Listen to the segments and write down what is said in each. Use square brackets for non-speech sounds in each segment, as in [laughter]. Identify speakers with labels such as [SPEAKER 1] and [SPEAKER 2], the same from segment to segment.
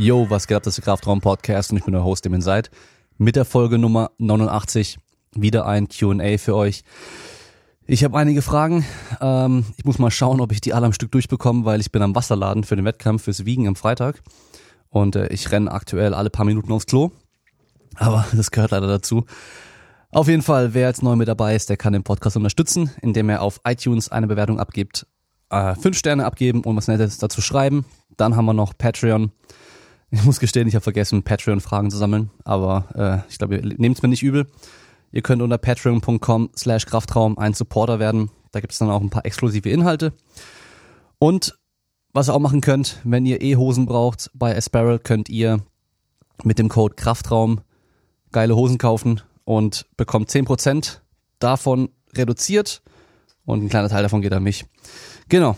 [SPEAKER 1] Yo, was geht ab, das ist der Kraftraum Podcast und ich bin der Host, dem ihr seid. Mit der Folge Nummer 89 wieder ein Q&A für euch. Ich habe einige Fragen. Ähm, ich muss mal schauen, ob ich die alle am Stück durchbekomme, weil ich bin am Wasserladen für den Wettkampf fürs Wiegen am Freitag. Und äh, ich renne aktuell alle paar Minuten aufs Klo. Aber [laughs] das gehört leider dazu. Auf jeden Fall, wer jetzt neu mit dabei ist, der kann den Podcast unterstützen, indem er auf iTunes eine Bewertung abgibt, äh, fünf Sterne abgeben und was Nettes dazu schreiben. Dann haben wir noch Patreon. [laughs] Ich muss gestehen, ich habe vergessen, Patreon-Fragen zu sammeln, aber äh, ich glaube, ihr nehmt es mir nicht übel. Ihr könnt unter patreon.com slash Kraftraum ein Supporter werden. Da gibt es dann auch ein paar exklusive Inhalte. Und was ihr auch machen könnt, wenn ihr E-Hosen braucht, bei Asparrel könnt ihr mit dem Code Kraftraum geile Hosen kaufen und bekommt 10% davon reduziert und ein kleiner Teil davon geht an mich. Genau.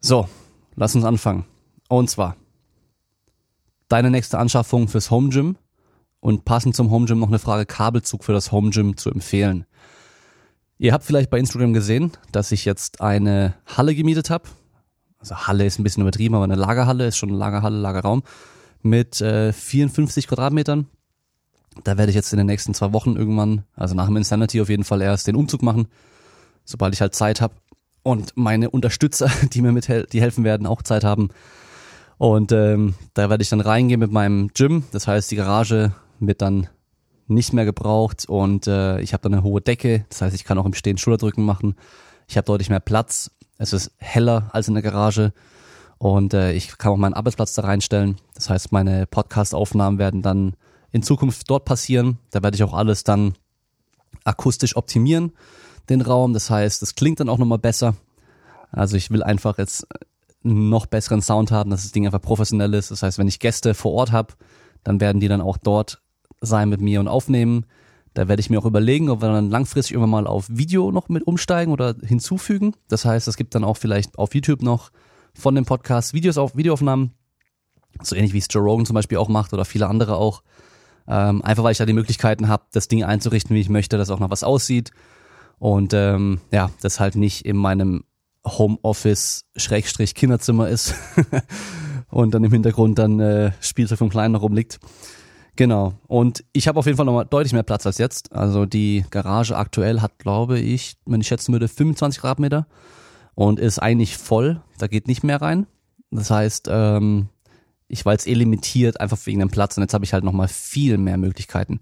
[SPEAKER 1] So, lass uns anfangen. Und zwar deine nächste Anschaffung fürs Home Gym und passend zum Home Gym noch eine Frage Kabelzug für das Home Gym zu empfehlen. Ihr habt vielleicht bei Instagram gesehen, dass ich jetzt eine Halle gemietet habe. Also Halle ist ein bisschen übertrieben, aber eine Lagerhalle ist schon eine Lagerhalle, Lagerraum mit äh, 54 Quadratmetern. Da werde ich jetzt in den nächsten zwei Wochen irgendwann, also nach dem Insanity auf jeden Fall erst den Umzug machen, sobald ich halt Zeit habe und meine Unterstützer, [laughs] die mir mit die helfen werden, auch Zeit haben. Und ähm, da werde ich dann reingehen mit meinem Gym. Das heißt, die Garage wird dann nicht mehr gebraucht und äh, ich habe dann eine hohe Decke. Das heißt, ich kann auch im Stehen Schulterdrücken machen. Ich habe deutlich mehr Platz. Es ist heller als in der Garage und äh, ich kann auch meinen Arbeitsplatz da reinstellen. Das heißt, meine Podcast-Aufnahmen werden dann in Zukunft dort passieren. Da werde ich auch alles dann akustisch optimieren, den Raum. Das heißt, es klingt dann auch nochmal besser. Also ich will einfach jetzt noch besseren Sound haben, dass das Ding einfach professionell ist. Das heißt, wenn ich Gäste vor Ort habe, dann werden die dann auch dort sein mit mir und aufnehmen. Da werde ich mir auch überlegen, ob wir dann langfristig irgendwann mal auf Video noch mit umsteigen oder hinzufügen. Das heißt, es gibt dann auch vielleicht auf YouTube noch von dem Podcast Videos auf Videoaufnahmen. So ähnlich wie es Joe Rogan zum Beispiel auch macht oder viele andere auch. Ähm, einfach weil ich da die Möglichkeiten habe, das Ding einzurichten, wie ich möchte, dass auch noch was aussieht. Und ähm, ja, das halt nicht in meinem Homeoffice Schrägstrich Kinderzimmer ist [laughs] und dann im Hintergrund dann äh, Spielzeug vom Kleinen noch rumliegt. Genau. Und ich habe auf jeden Fall nochmal deutlich mehr Platz als jetzt. Also die Garage aktuell hat, glaube ich, wenn ich schätzen würde, 25 Quadratmeter und ist eigentlich voll. Da geht nicht mehr rein. Das heißt, ähm, ich war jetzt eh limitiert, einfach wegen dem Platz und jetzt habe ich halt nochmal viel mehr Möglichkeiten.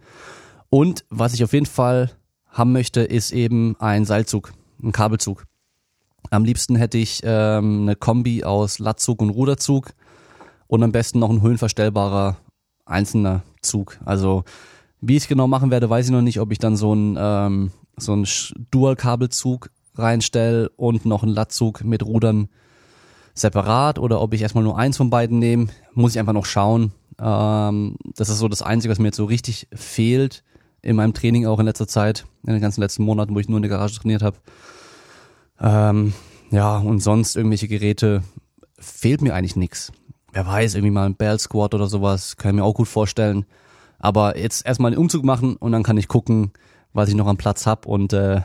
[SPEAKER 1] Und was ich auf jeden Fall haben möchte, ist eben ein Seilzug, ein Kabelzug. Am liebsten hätte ich ähm, eine Kombi aus Latzug und Ruderzug und am besten noch ein höhenverstellbarer einzelner Zug. Also wie ich es genau machen werde, weiß ich noch nicht, ob ich dann so ein ähm, so ein Dual-Kabelzug reinstelle und noch einen Latzug mit Rudern separat oder ob ich erstmal nur eins von beiden nehme, muss ich einfach noch schauen. Ähm, das ist so das Einzige, was mir jetzt so richtig fehlt in meinem Training auch in letzter Zeit, in den ganzen letzten Monaten, wo ich nur in der Garage trainiert habe. Ähm, ja, und sonst irgendwelche Geräte fehlt mir eigentlich nix. Wer weiß, irgendwie mal ein Bell Squad oder sowas, kann ich mir auch gut vorstellen. Aber jetzt erstmal den Umzug machen und dann kann ich gucken, was ich noch am Platz hab und äh,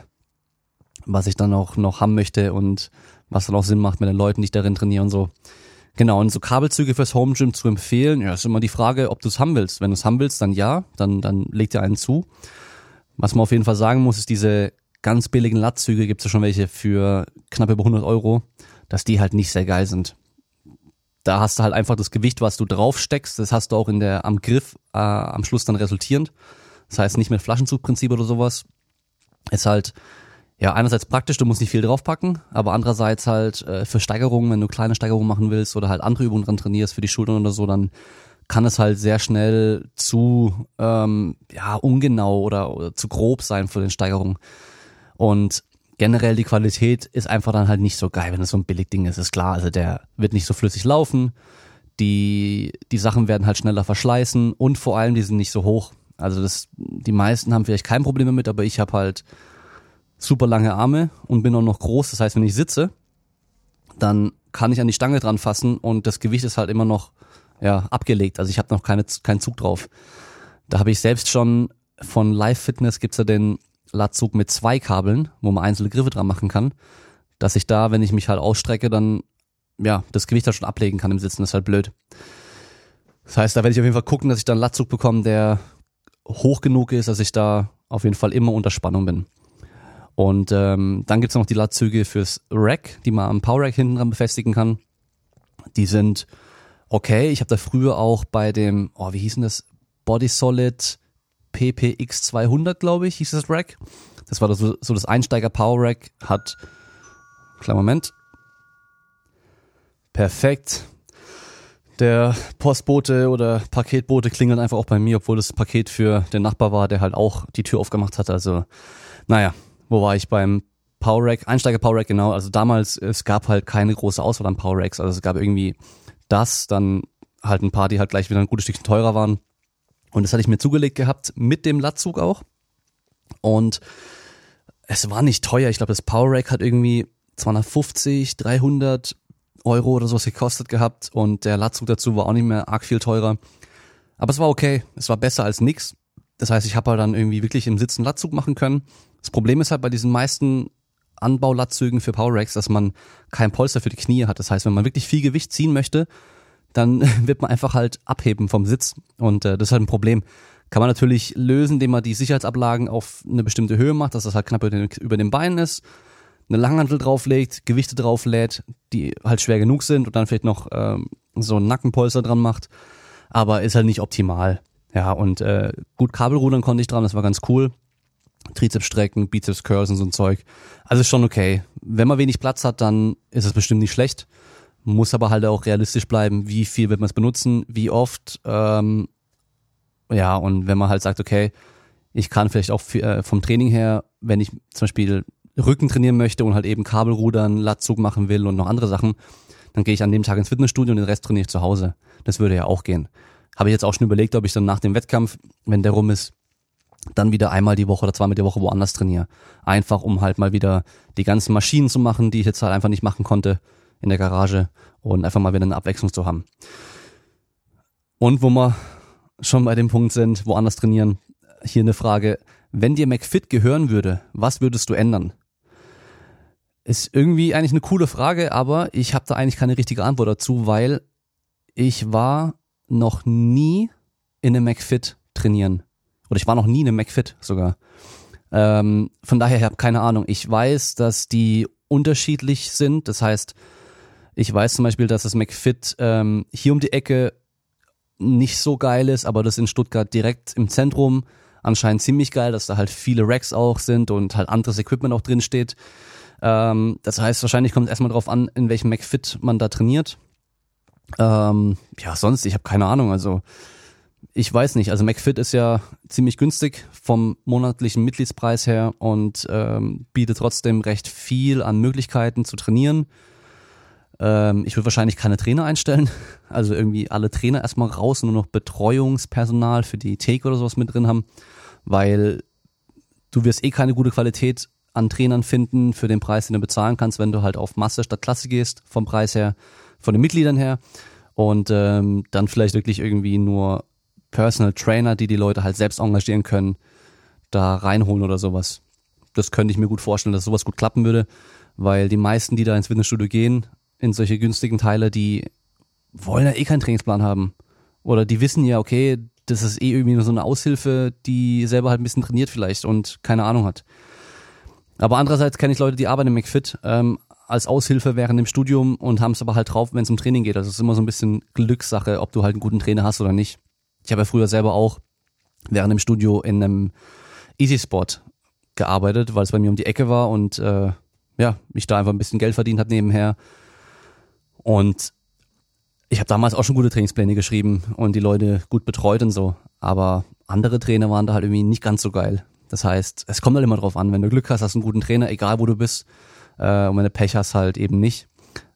[SPEAKER 1] was ich dann auch noch haben möchte und was dann auch Sinn macht mit den Leuten, die ich darin trainiere und so. Genau, und so Kabelzüge fürs Home Gym zu empfehlen, ja, ist immer die Frage, ob du es haben willst. Wenn du es haben willst, dann ja, dann, dann leg dir einen zu. Was man auf jeden Fall sagen muss, ist diese ganz billigen Latzüge, gibt es ja schon welche für knapp über 100 Euro, dass die halt nicht sehr geil sind. Da hast du halt einfach das Gewicht, was du drauf steckst, das hast du auch in der, am Griff äh, am Schluss dann resultierend. Das heißt nicht mit Flaschenzugprinzip oder sowas. Ist halt, ja, einerseits praktisch, du musst nicht viel draufpacken, aber andererseits halt äh, für Steigerungen, wenn du kleine Steigerungen machen willst oder halt andere Übungen dran trainierst für die Schultern oder so, dann kann es halt sehr schnell zu ähm, ja ungenau oder, oder zu grob sein für den Steigerungen. Und generell die Qualität ist einfach dann halt nicht so geil, wenn es so ein Billigding ist, ist klar. Also der wird nicht so flüssig laufen, die, die Sachen werden halt schneller verschleißen und vor allem die sind nicht so hoch. Also das, die meisten haben vielleicht kein Problem damit, aber ich habe halt super lange Arme und bin auch noch groß. Das heißt, wenn ich sitze, dann kann ich an die Stange dran fassen und das Gewicht ist halt immer noch ja, abgelegt. Also ich habe noch keine, keinen Zug drauf. Da habe ich selbst schon von Live Fitness gibt's ja den Latzug mit zwei Kabeln, wo man einzelne Griffe dran machen kann, dass ich da, wenn ich mich halt ausstrecke, dann ja, das Gewicht da schon ablegen kann im Sitzen, das ist halt blöd. Das heißt, da werde ich auf jeden Fall gucken, dass ich da einen Latzug bekomme, der hoch genug ist, dass ich da auf jeden Fall immer unter Spannung bin. Und ähm, dann gibt's noch die Latzüge fürs Rack, die man am Power Rack hinten dran befestigen kann. Die sind okay. Ich habe da früher auch bei dem, oh, wie hieß denn das? Body Solid PPX 200, glaube ich, hieß das Rack. Das war so, so das Einsteiger Power Rack, hat, kleiner Moment. Perfekt. Der Postbote oder Paketbote klingelt einfach auch bei mir, obwohl das Paket für den Nachbar war, der halt auch die Tür aufgemacht hat. Also, naja, wo war ich beim Power Rack? Einsteiger Power Rack, genau. Also damals, es gab halt keine große Auswahl an Power Racks. Also es gab irgendwie das, dann halt ein paar, die halt gleich wieder ein gutes Stückchen teurer waren. Und das hatte ich mir zugelegt gehabt, mit dem Latzug auch. Und es war nicht teuer. Ich glaube, das Power Rack hat irgendwie 250, 300 Euro oder sowas gekostet gehabt. Und der Latzug dazu war auch nicht mehr arg viel teurer. Aber es war okay. Es war besser als nix. Das heißt, ich habe halt dann irgendwie wirklich im Sitzen Latzug machen können. Das Problem ist halt bei diesen meisten Anbaulatzügen für Power Racks, dass man kein Polster für die Knie hat. Das heißt, wenn man wirklich viel Gewicht ziehen möchte, dann [laughs] wird man einfach halt abheben vom Sitz. Und äh, das ist halt ein Problem. Kann man natürlich lösen, indem man die Sicherheitsablagen auf eine bestimmte Höhe macht, dass das halt knapp über den, Beinen ist, eine Langhantel drauflegt, Gewichte drauflädt, die halt schwer genug sind und dann vielleicht noch ähm, so ein Nackenpolster dran macht. Aber ist halt nicht optimal. Ja, und äh, gut Kabelrudern konnte ich dran, das war ganz cool. Trizepsstrecken, Bizeps Curls und so ein Zeug. Also ist schon okay. Wenn man wenig Platz hat, dann ist es bestimmt nicht schlecht. Muss aber halt auch realistisch bleiben, wie viel wird man es benutzen, wie oft. Ähm, ja, und wenn man halt sagt, okay, ich kann vielleicht auch äh, vom Training her, wenn ich zum Beispiel Rücken trainieren möchte und halt eben Kabelrudern, Latzug machen will und noch andere Sachen, dann gehe ich an dem Tag ins Fitnessstudio und den Rest trainiere ich zu Hause. Das würde ja auch gehen. Habe ich jetzt auch schon überlegt, ob ich dann nach dem Wettkampf, wenn der rum ist, dann wieder einmal die Woche oder zweimal die Woche woanders trainiere. Einfach um halt mal wieder die ganzen Maschinen zu machen, die ich jetzt halt einfach nicht machen konnte in der Garage und einfach mal wieder eine Abwechslung zu haben. Und wo wir schon bei dem Punkt sind, woanders trainieren, hier eine Frage. Wenn dir McFit gehören würde, was würdest du ändern? Ist irgendwie eigentlich eine coole Frage, aber ich habe da eigentlich keine richtige Antwort dazu, weil ich war noch nie in einem McFit trainieren. Oder ich war noch nie in einem McFit sogar. Ähm, von daher, ich keine Ahnung. Ich weiß, dass die unterschiedlich sind. Das heißt, ich weiß zum Beispiel, dass das McFit ähm, hier um die Ecke nicht so geil ist, aber das in Stuttgart direkt im Zentrum anscheinend ziemlich geil, dass da halt viele Racks auch sind und halt anderes Equipment auch drin steht. Ähm, das heißt, wahrscheinlich kommt es erstmal drauf an, in welchem McFit man da trainiert. Ähm, ja, sonst, ich habe keine Ahnung. Also ich weiß nicht, also McFit ist ja ziemlich günstig vom monatlichen Mitgliedspreis her und ähm, bietet trotzdem recht viel an Möglichkeiten zu trainieren. Ähm, ich würde wahrscheinlich keine Trainer einstellen, [laughs] also irgendwie alle Trainer erstmal raus und nur noch Betreuungspersonal für die Take oder sowas mit drin haben, weil du wirst eh keine gute Qualität an Trainern finden für den Preis, den du bezahlen kannst, wenn du halt auf Masse statt Klasse gehst, vom Preis her, von den Mitgliedern her und ähm, dann vielleicht wirklich irgendwie nur Personal Trainer, die die Leute halt selbst engagieren können, da reinholen oder sowas. Das könnte ich mir gut vorstellen, dass sowas gut klappen würde, weil die meisten, die da ins Fitnessstudio gehen, in solche günstigen Teile, die wollen ja eh keinen Trainingsplan haben. Oder die wissen ja, okay, das ist eh irgendwie nur so eine Aushilfe, die selber halt ein bisschen trainiert vielleicht und keine Ahnung hat. Aber andererseits kenne ich Leute, die arbeiten im McFit ähm, als Aushilfe während dem Studium und haben es aber halt drauf, wenn es um Training geht. Also es ist immer so ein bisschen Glückssache, ob du halt einen guten Trainer hast oder nicht. Ich habe ja früher selber auch während dem Studio in einem Easy Spot gearbeitet, weil es bei mir um die Ecke war und äh, ja, ich da einfach ein bisschen Geld verdient habe nebenher. Und ich habe damals auch schon gute Trainingspläne geschrieben und die Leute gut betreut und so. Aber andere Trainer waren da halt irgendwie nicht ganz so geil. Das heißt, es kommt halt immer drauf an, wenn du Glück hast, hast du einen guten Trainer, egal wo du bist. Äh, und wenn du Pech hast, halt eben nicht.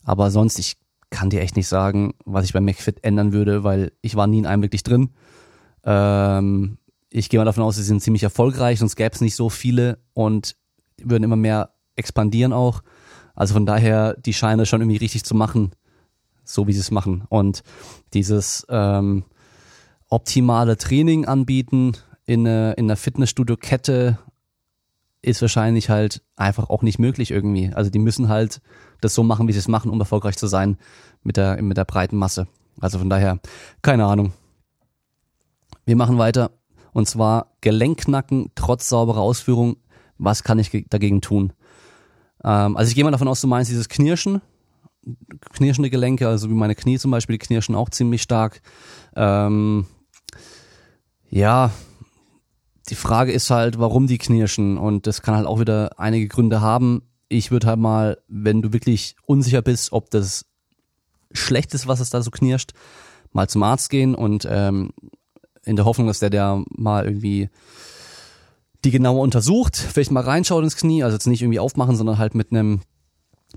[SPEAKER 1] Aber sonst, ich kann dir echt nicht sagen, was ich bei McFit ändern würde, weil ich war nie in einem wirklich drin. Ähm, ich gehe mal davon aus, sie sind ziemlich erfolgreich, sonst gäbe es nicht so viele und würden immer mehr expandieren auch. Also von daher, die scheinen schon irgendwie richtig zu machen, so wie sie es machen. Und dieses ähm, optimale Training anbieten in, eine, in einer Fitnessstudio-Kette ist wahrscheinlich halt einfach auch nicht möglich irgendwie. Also die müssen halt das so machen, wie sie es machen, um erfolgreich zu sein mit der, mit der breiten Masse. Also von daher, keine Ahnung. Wir machen weiter. Und zwar Gelenkknacken trotz sauberer Ausführung. Was kann ich dagegen tun? Ähm, also ich gehe mal davon aus, du meinst dieses Knirschen. Knirschende Gelenke, also wie meine Knie zum Beispiel, die knirschen auch ziemlich stark. Ähm, ja, die Frage ist halt, warum die knirschen. Und das kann halt auch wieder einige Gründe haben. Ich würde halt mal, wenn du wirklich unsicher bist, ob das schlecht ist, was es da so knirscht, mal zum Arzt gehen und ähm, in der Hoffnung, dass der der mal irgendwie die genauer untersucht, vielleicht mal reinschaut ins Knie, also jetzt nicht irgendwie aufmachen, sondern halt mit einem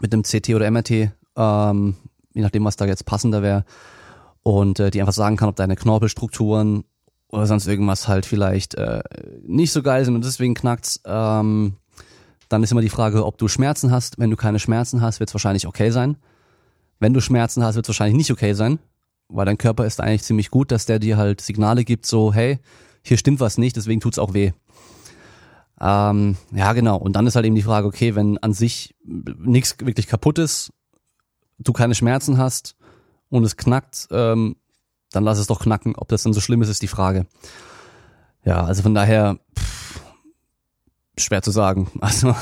[SPEAKER 1] mit einem CT oder MRT, ähm, je nachdem, was da jetzt passender wäre, und äh, die einfach sagen kann, ob deine Knorpelstrukturen oder sonst irgendwas halt vielleicht äh, nicht so geil sind und deswegen knackt's. Ähm, dann ist immer die Frage, ob du Schmerzen hast. Wenn du keine Schmerzen hast, wird es wahrscheinlich okay sein. Wenn du Schmerzen hast, wird es wahrscheinlich nicht okay sein, weil dein Körper ist eigentlich ziemlich gut, dass der dir halt Signale gibt, so hey, hier stimmt was nicht, deswegen tut's auch weh. Ähm, ja, genau. Und dann ist halt eben die Frage, okay, wenn an sich nichts wirklich kaputt ist, du keine Schmerzen hast und es knackt, ähm, dann lass es doch knacken. Ob das dann so schlimm ist, ist die Frage. Ja, also von daher pff, schwer zu sagen. [laughs] Also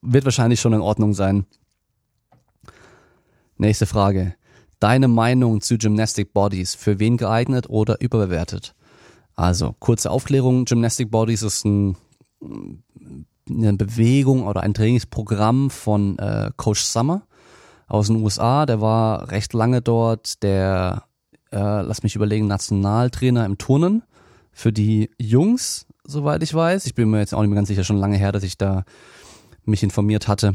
[SPEAKER 1] wird wahrscheinlich schon in Ordnung sein. Nächste Frage. Deine Meinung zu Gymnastic Bodies, für wen geeignet oder überbewertet? Also, kurze Aufklärung, Gymnastic Bodies ist ein, eine Bewegung oder ein Trainingsprogramm von äh, Coach Summer aus den USA. Der war recht lange dort der äh, lass mich überlegen, Nationaltrainer im Turnen für die Jungs, soweit ich weiß. Ich bin mir jetzt auch nicht mehr ganz sicher, schon lange her, dass ich da mich informiert hatte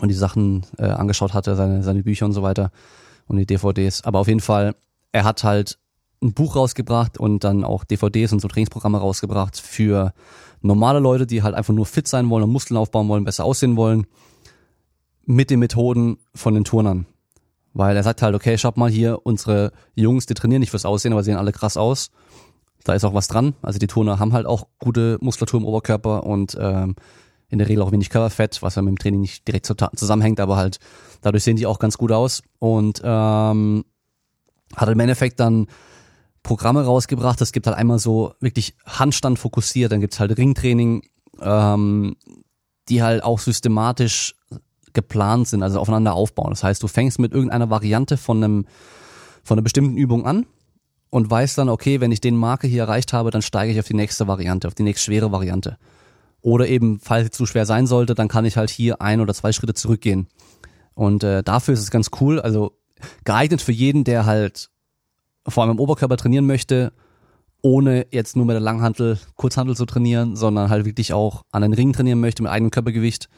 [SPEAKER 1] und die Sachen äh, angeschaut hatte, seine, seine Bücher und so weiter und die DVDs. Aber auf jeden Fall, er hat halt ein Buch rausgebracht und dann auch DVDs und so Trainingsprogramme rausgebracht für normale Leute, die halt einfach nur fit sein wollen und Muskeln aufbauen wollen, besser aussehen wollen, mit den Methoden von den Turnern. Weil er sagt halt, okay, schaut mal hier, unsere Jungs, die trainieren nicht fürs Aussehen, aber sehen alle krass aus. Da ist auch was dran. Also die Turner haben halt auch gute Muskulatur im Oberkörper und ähm, in der Regel auch wenig Körperfett, was ja mit dem Training nicht direkt zusammenhängt, aber halt dadurch sehen die auch ganz gut aus. Und ähm, hat im Endeffekt dann Programme rausgebracht. Es gibt halt einmal so wirklich Handstand fokussiert, dann gibt's halt Ringtraining, ähm, die halt auch systematisch geplant sind, also aufeinander aufbauen. Das heißt, du fängst mit irgendeiner Variante von einem, von einer bestimmten Übung an und weißt dann, okay, wenn ich den Marke hier erreicht habe, dann steige ich auf die nächste Variante, auf die nächst schwere Variante. Oder eben, falls es zu schwer sein sollte, dann kann ich halt hier ein oder zwei Schritte zurückgehen. Und äh, dafür ist es ganz cool, also geeignet für jeden, der halt vor allem im Oberkörper trainieren möchte, ohne jetzt nur mit der Langhantel, Kurzhantel zu trainieren, sondern halt wirklich auch an den Ring trainieren möchte mit eigenem Körpergewicht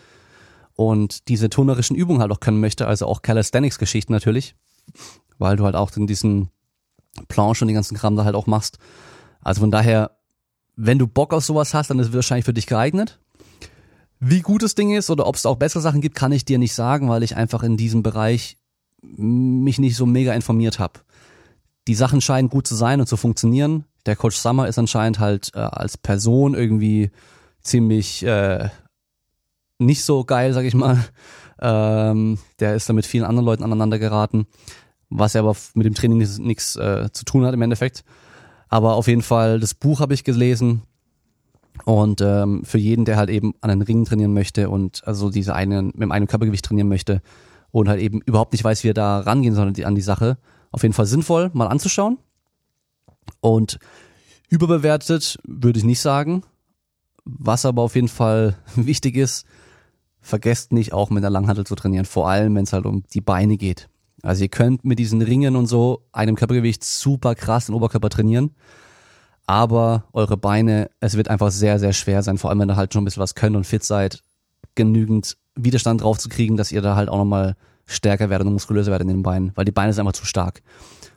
[SPEAKER 1] und diese turnerischen Übungen halt auch können möchte, also auch Calisthenics-Geschichten natürlich, weil du halt auch in diesen Planche und den ganzen Kram da halt auch machst. Also von daher, wenn du Bock auf sowas hast, dann ist es wahrscheinlich für dich geeignet. Wie gut das Ding ist oder ob es auch bessere Sachen gibt, kann ich dir nicht sagen, weil ich einfach in diesem Bereich mich nicht so mega informiert habe. Die Sachen scheinen gut zu sein und zu funktionieren. Der Coach Summer ist anscheinend halt äh, als Person irgendwie ziemlich äh, nicht so geil, sag ich mal. Ähm, der ist da mit vielen anderen Leuten aneinander geraten, was ja aber mit dem Training nichts äh, zu tun hat im Endeffekt. Aber auf jeden Fall, das Buch habe ich gelesen und ähm, für jeden, der halt eben an den Ringen trainieren möchte und also diese einen mit einem Körpergewicht trainieren möchte und halt eben überhaupt nicht weiß, wie er da rangehen soll an die Sache, auf jeden Fall sinnvoll, mal anzuschauen. Und überbewertet würde ich nicht sagen. Was aber auf jeden Fall [laughs] wichtig ist, vergesst nicht auch mit der Langhantel zu trainieren, vor allem wenn es halt um die Beine geht. Also ihr könnt mit diesen Ringen und so einem Körpergewicht super krass den Oberkörper trainieren, aber eure Beine, es wird einfach sehr, sehr schwer sein, vor allem wenn ihr halt schon ein bisschen was könnt und fit seid, genügend Widerstand drauf zu kriegen, dass ihr da halt auch nochmal stärker werdet und muskulöser werdet in den Beinen, weil die Beine sind einfach zu stark.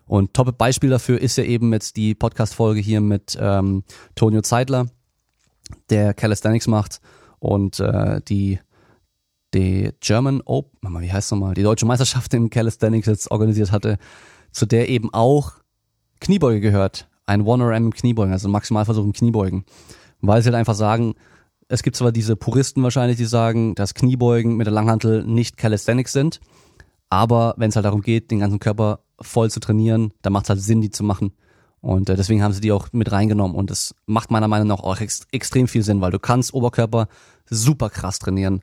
[SPEAKER 1] Und top Beispiel dafür ist ja eben jetzt die Podcast-Folge hier mit ähm, Tonio Zeitler, der Calisthenics macht und äh, die die German Open, wie heißt nochmal, die deutsche Meisterschaft im Calisthenics jetzt organisiert hatte, zu der eben auch Kniebeuge gehört. Ein 1RM im Kniebeugen, also Maximalversuch im Kniebeugen. Weil sie halt einfach sagen, es gibt zwar diese Puristen wahrscheinlich, die sagen, dass Kniebeugen mit der Langhantel nicht Calisthenics sind, aber wenn es halt darum geht, den ganzen Körper voll zu trainieren, dann macht es halt Sinn, die zu machen. Und äh, deswegen haben sie die auch mit reingenommen. Und das macht meiner Meinung nach auch ex extrem viel Sinn, weil du kannst Oberkörper super krass trainieren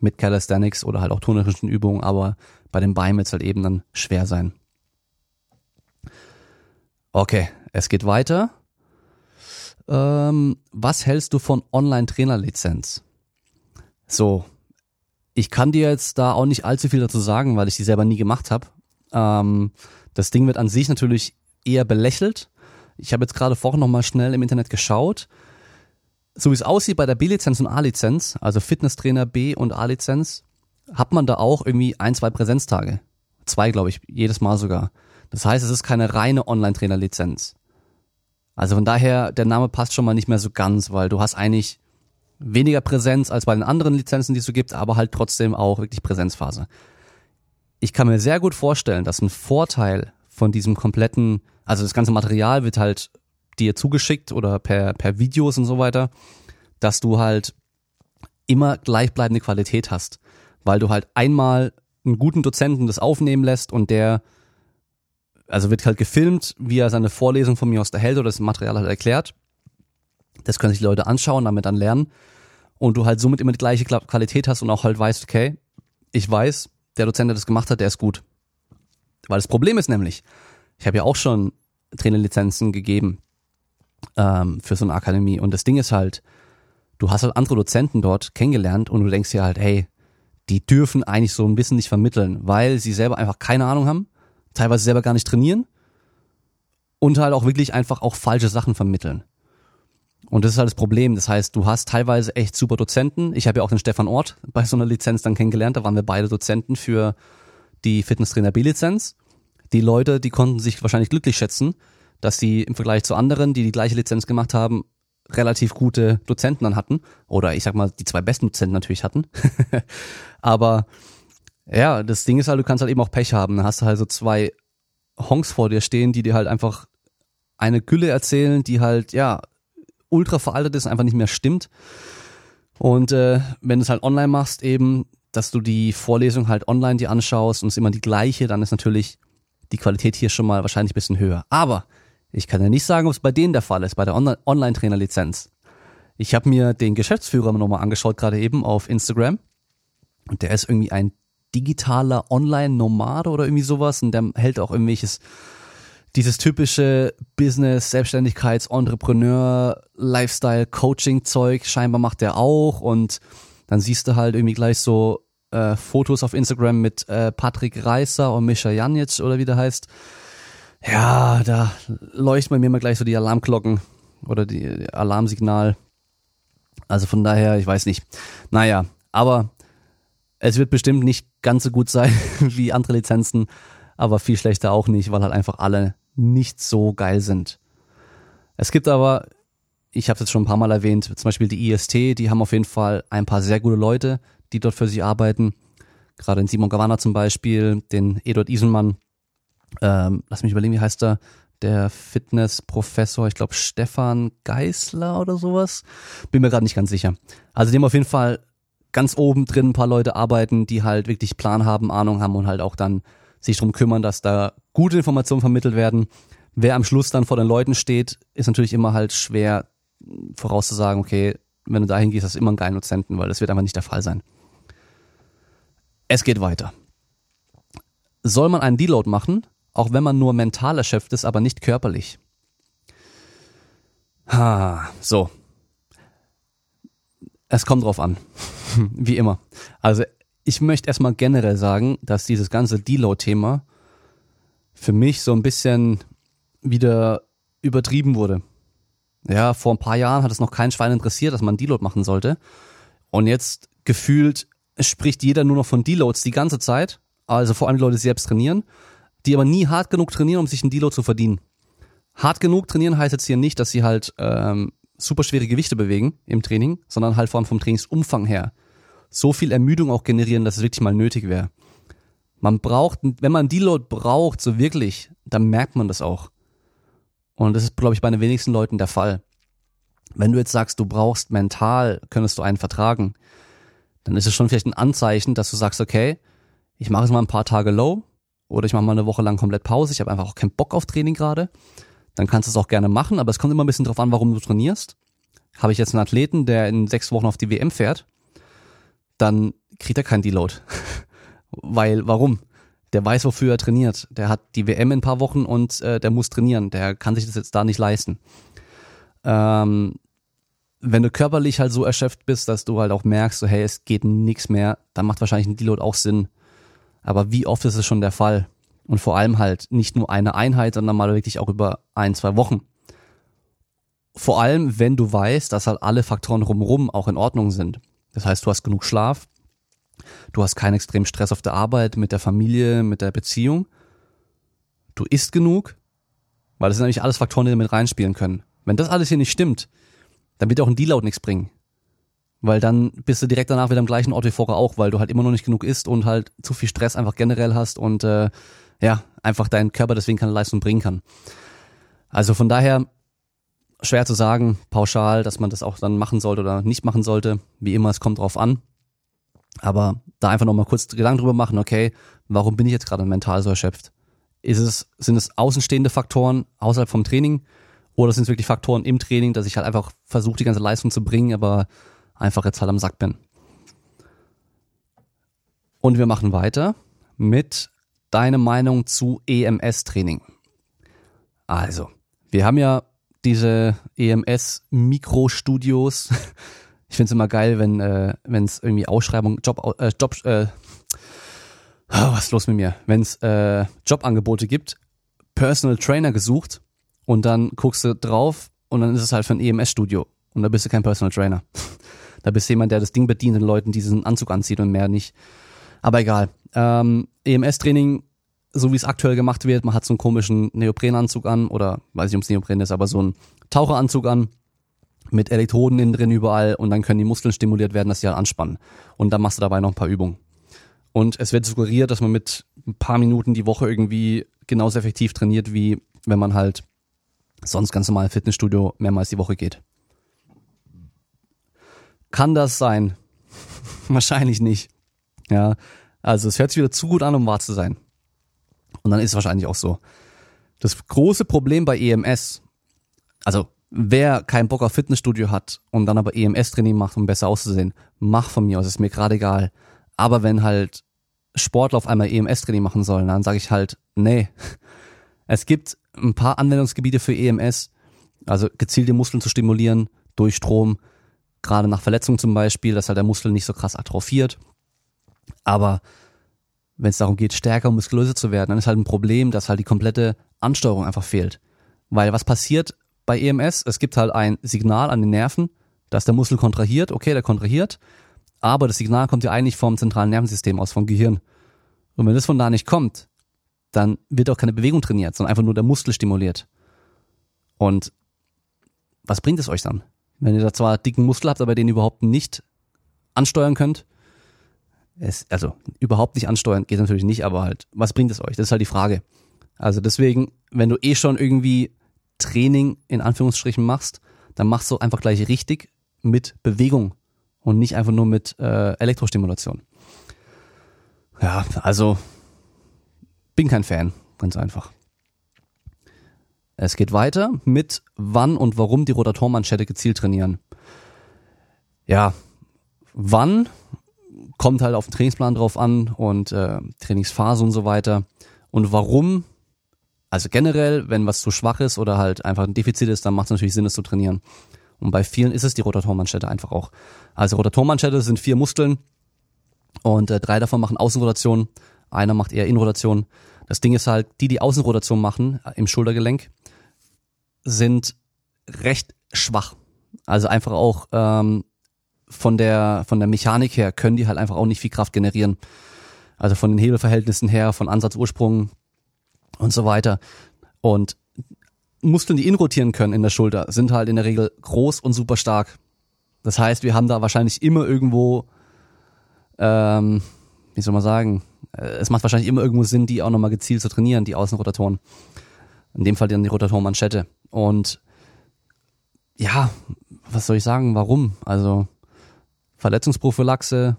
[SPEAKER 1] mit Calisthenics oder halt auch tonerischen Übungen, aber bei den Beinen wird es halt eben dann schwer sein. Okay, es geht weiter. Ähm, was hältst du von Online-Trainer-Lizenz? So, ich kann dir jetzt da auch nicht allzu viel dazu sagen, weil ich die selber nie gemacht habe. Ähm, das Ding wird an sich natürlich eher belächelt. Ich habe jetzt gerade vorhin nochmal schnell im Internet geschaut. So wie es aussieht bei der B-Lizenz und A-Lizenz, also Fitnesstrainer B und A-Lizenz, hat man da auch irgendwie ein, zwei Präsenztage. Zwei, glaube ich, jedes Mal sogar. Das heißt, es ist keine reine Online-Trainer-Lizenz. Also von daher, der Name passt schon mal nicht mehr so ganz, weil du hast eigentlich weniger Präsenz als bei den anderen Lizenzen, die es so gibt, aber halt trotzdem auch wirklich Präsenzphase. Ich kann mir sehr gut vorstellen, dass ein Vorteil von diesem kompletten, also das ganze Material wird halt dir zugeschickt oder per, per Videos und so weiter, dass du halt immer gleichbleibende Qualität hast, weil du halt einmal einen guten Dozenten das aufnehmen lässt und der, also wird halt gefilmt, wie er seine Vorlesung von mir aus erhält oder das Material halt erklärt. Das können sich die Leute anschauen, damit dann lernen und du halt somit immer die gleiche Qualität hast und auch halt weißt, okay, ich weiß, der Dozent, der das gemacht hat, der ist gut. Weil das Problem ist nämlich, ich habe ja auch schon Trainerlizenzen gegeben ähm, für so eine Akademie. Und das Ding ist halt, du hast halt andere Dozenten dort kennengelernt und du denkst dir halt, hey, die dürfen eigentlich so ein Wissen nicht vermitteln, weil sie selber einfach keine Ahnung haben, teilweise selber gar nicht trainieren und halt auch wirklich einfach auch falsche Sachen vermitteln. Und das ist halt das Problem. Das heißt, du hast teilweise echt super Dozenten. Ich habe ja auch den Stefan Ort [laughs] bei so einer Lizenz dann kennengelernt. Da waren wir beide Dozenten für die Fitnesstrainer B-Lizenz. Die Leute, die konnten sich wahrscheinlich glücklich schätzen, dass sie im Vergleich zu anderen, die die gleiche Lizenz gemacht haben, relativ gute Dozenten dann hatten. Oder ich sag mal, die zwei besten Dozenten natürlich hatten. [laughs] Aber ja, das Ding ist halt, du kannst halt eben auch Pech haben. Dann hast du halt so zwei Honks vor dir stehen, die dir halt einfach eine Gülle erzählen, die halt, ja, ultra veraltet ist, einfach nicht mehr stimmt. Und äh, wenn du es halt online machst, eben, dass du die Vorlesung halt online dir anschaust und es immer die gleiche, dann ist natürlich die Qualität hier schon mal wahrscheinlich ein bisschen höher. Aber ich kann ja nicht sagen, ob es bei denen der Fall ist, bei der Online-Trainer-Lizenz. Ich habe mir den Geschäftsführer nochmal angeschaut, gerade eben auf Instagram. Und der ist irgendwie ein digitaler Online-Nomade oder irgendwie sowas. Und der hält auch irgendwelches, dieses typische Business, Selbstständigkeits, Entrepreneur, Lifestyle, Coaching-Zeug. Scheinbar macht der auch. Und dann siehst du halt irgendwie gleich so äh, Fotos auf Instagram mit äh, Patrick Reißer und Mischa Janic oder wie der heißt. Ja, da leuchten bei mir mal gleich so die Alarmglocken oder die Alarmsignal. Also von daher, ich weiß nicht. Naja, aber es wird bestimmt nicht ganz so gut sein [laughs] wie andere Lizenzen, aber viel schlechter auch nicht, weil halt einfach alle nicht so geil sind. Es gibt aber, ich habe es jetzt schon ein paar Mal erwähnt, zum Beispiel die IST, die haben auf jeden Fall ein paar sehr gute Leute, die dort für sie arbeiten. Gerade den Simon Gavanna zum Beispiel, den Eduard Isenmann, ähm, lass mich überlegen, wie heißt er? Der Fitnessprofessor, ich glaube Stefan Geisler oder sowas. Bin mir gerade nicht ganz sicher. Also die haben auf jeden Fall ganz oben drin ein paar Leute arbeiten, die halt wirklich Plan haben, Ahnung haben und halt auch dann sich drum kümmern, dass da gute Informationen vermittelt werden. Wer am Schluss dann vor den Leuten steht, ist natürlich immer halt schwer vorauszusagen, okay, wenn du dahin gehst, hast du immer einen geilen Dozenten, weil das wird einfach nicht der Fall sein. Es geht weiter. Soll man einen Deload machen, auch wenn man nur mental erschöpft ist, aber nicht körperlich? Ha, so. Es kommt drauf an. [laughs] Wie immer. Also, ich möchte erstmal generell sagen, dass dieses ganze Deload-Thema für mich so ein bisschen wieder übertrieben wurde. Ja, vor ein paar Jahren hat es noch kein Schwein interessiert, dass man Deload machen sollte. Und jetzt gefühlt spricht jeder nur noch von Deloads die ganze Zeit. Also vor allem die Leute, die selbst trainieren, die aber nie hart genug trainieren, um sich einen Deload zu verdienen. Hart genug trainieren heißt jetzt hier nicht, dass sie halt ähm, super schwere Gewichte bewegen im Training, sondern halt vor allem vom Trainingsumfang her so viel Ermüdung auch generieren, dass es wirklich mal nötig wäre. Man braucht, wenn man Deload braucht, so wirklich, dann merkt man das auch. Und das ist, glaube ich, bei den wenigsten Leuten der Fall. Wenn du jetzt sagst, du brauchst mental, könntest du einen vertragen, dann ist es schon vielleicht ein Anzeichen, dass du sagst, okay, ich mache jetzt mal ein paar Tage low oder ich mache mal eine Woche lang komplett Pause, ich habe einfach auch keinen Bock auf Training gerade. dann kannst du es auch gerne machen, aber es kommt immer ein bisschen drauf an, warum du trainierst. Habe ich jetzt einen Athleten, der in sechs Wochen auf die WM fährt, dann kriegt er keinen Deload. [laughs] Weil, warum? Der weiß, wofür er trainiert. Der hat die WM in ein paar Wochen und äh, der muss trainieren. Der kann sich das jetzt da nicht leisten. Ähm, wenn du körperlich halt so erschöpft bist, dass du halt auch merkst, so hey, es geht nichts mehr, dann macht wahrscheinlich ein Deload auch Sinn. Aber wie oft ist es schon der Fall? Und vor allem halt nicht nur eine Einheit, sondern mal wirklich auch über ein, zwei Wochen. Vor allem, wenn du weißt, dass halt alle Faktoren rumrum auch in Ordnung sind. Das heißt, du hast genug Schlaf, du hast keinen extremen Stress auf der Arbeit, mit der Familie, mit der Beziehung. Du isst genug, weil das sind nämlich alles Faktoren, die damit reinspielen können. Wenn das alles hier nicht stimmt, dann wird auch ein Deload nichts bringen. Weil dann bist du direkt danach wieder am gleichen Ort wie vorher auch, weil du halt immer noch nicht genug isst und halt zu viel Stress einfach generell hast und äh, ja, einfach dein Körper deswegen keine Leistung bringen kann. Also von daher schwer zu sagen, pauschal, dass man das auch dann machen sollte oder nicht machen sollte. Wie immer, es kommt drauf an. Aber da einfach nochmal kurz Gedanken drüber machen, okay, warum bin ich jetzt gerade mental so erschöpft? Ist es, sind es außenstehende Faktoren außerhalb vom Training? Oder sind es wirklich Faktoren im Training, dass ich halt einfach versuche, die ganze Leistung zu bringen, aber einfach jetzt halt am Sack bin? Und wir machen weiter mit deine Meinung zu EMS-Training. Also, wir haben ja diese EMS-Mikrostudios. Ich finde es immer geil, wenn äh, es irgendwie Ausschreibung, Job, äh, Job, äh, oh, was ist los mit mir? Wenn es äh, Jobangebote gibt, Personal Trainer gesucht und dann guckst du drauf und dann ist es halt für ein EMS-Studio und da bist du kein Personal Trainer. Da bist du jemand, der das Ding bedient den Leuten diesen Anzug anzieht und mehr nicht. Aber egal. Ähm, EMS-Training so wie es aktuell gemacht wird, man hat so einen komischen Neoprenanzug an oder weiß nicht, ob es Neopren ist, aber so einen Taucheranzug an mit Elektroden innen drin überall und dann können die Muskeln stimuliert werden, dass sie halt anspannen. Und dann machst du dabei noch ein paar Übungen. Und es wird suggeriert, dass man mit ein paar Minuten die Woche irgendwie genauso effektiv trainiert, wie wenn man halt sonst ganz normal Fitnessstudio mehrmals die Woche geht. Kann das sein? [laughs] Wahrscheinlich nicht. Ja, also es hört sich wieder zu gut an, um wahr zu sein. Und dann ist es wahrscheinlich auch so. Das große Problem bei EMS, also wer keinen Bock auf Fitnessstudio hat und dann aber EMS-Training macht, um besser auszusehen, mach von mir aus, ist mir gerade egal. Aber wenn halt Sportler auf einmal EMS-Training machen sollen, dann sage ich halt, nee. [laughs] Es gibt ein paar Anwendungsgebiete für EMS, also gezielte Muskeln zu stimulieren durch Strom, gerade nach Verletzungen zum Beispiel, dass halt der Muskel nicht so krass atrophiert. Aber wenn es darum geht, stärker und muskulöser zu werden, dann ist halt ein Problem, dass halt die komplette Ansteuerung einfach fehlt. Weil was passiert bei EMS? Es gibt halt ein Signal an den Nerven, dass der Muskel kontrahiert, okay, der kontrahiert, aber das Signal kommt ja eigentlich vom zentralen Nervensystem aus, vom Gehirn. Und wenn das von da nicht kommt, dann wird auch keine Bewegung trainiert, sondern einfach nur der Muskel stimuliert. Und was bringt es euch dann? Wenn ihr da zwar dicken Muskel habt, aber den überhaupt nicht ansteuern könnt, es, also überhaupt nicht ansteuern geht natürlich nicht, aber halt, was bringt es euch? Das ist halt die Frage. Also deswegen, wenn du eh schon irgendwie Training in Anführungsstrichen machst, dann machst du einfach gleich richtig mit Bewegung und nicht einfach nur mit äh, Elektrostimulation. Ja, also bin kein Fan, ganz einfach. Es geht weiter mit wann und warum die Rotatormanschette gezielt trainieren. Ja, wann kommt halt auf den Trainingsplan drauf an und äh, Trainingsphase und so weiter. Und warum? Also generell, wenn was zu schwach ist oder halt einfach ein Defizit ist, dann macht es natürlich Sinn, es zu trainieren. Und bei vielen ist es die Rotatormanschette einfach auch. Also Rotatormanschette sind vier Muskeln und äh, drei davon machen Außenrotation, einer macht eher Innenrotation. Das Ding ist halt, die, die Außenrotation machen äh, im Schultergelenk, sind recht schwach. Also einfach auch ähm, von der, von der Mechanik her können die halt einfach auch nicht viel Kraft generieren. Also von den Hebelverhältnissen her, von Ansatzursprung und so weiter. Und Muskeln, die inrotieren können in der Schulter, sind halt in der Regel groß und super stark. Das heißt, wir haben da wahrscheinlich immer irgendwo, ähm, wie soll man sagen, äh, es macht wahrscheinlich immer irgendwo Sinn, die auch nochmal gezielt zu trainieren, die Außenrotatoren. In dem Fall dann die Rotatormanschette. Und ja, was soll ich sagen, warum? Also Verletzungsprophylaxe,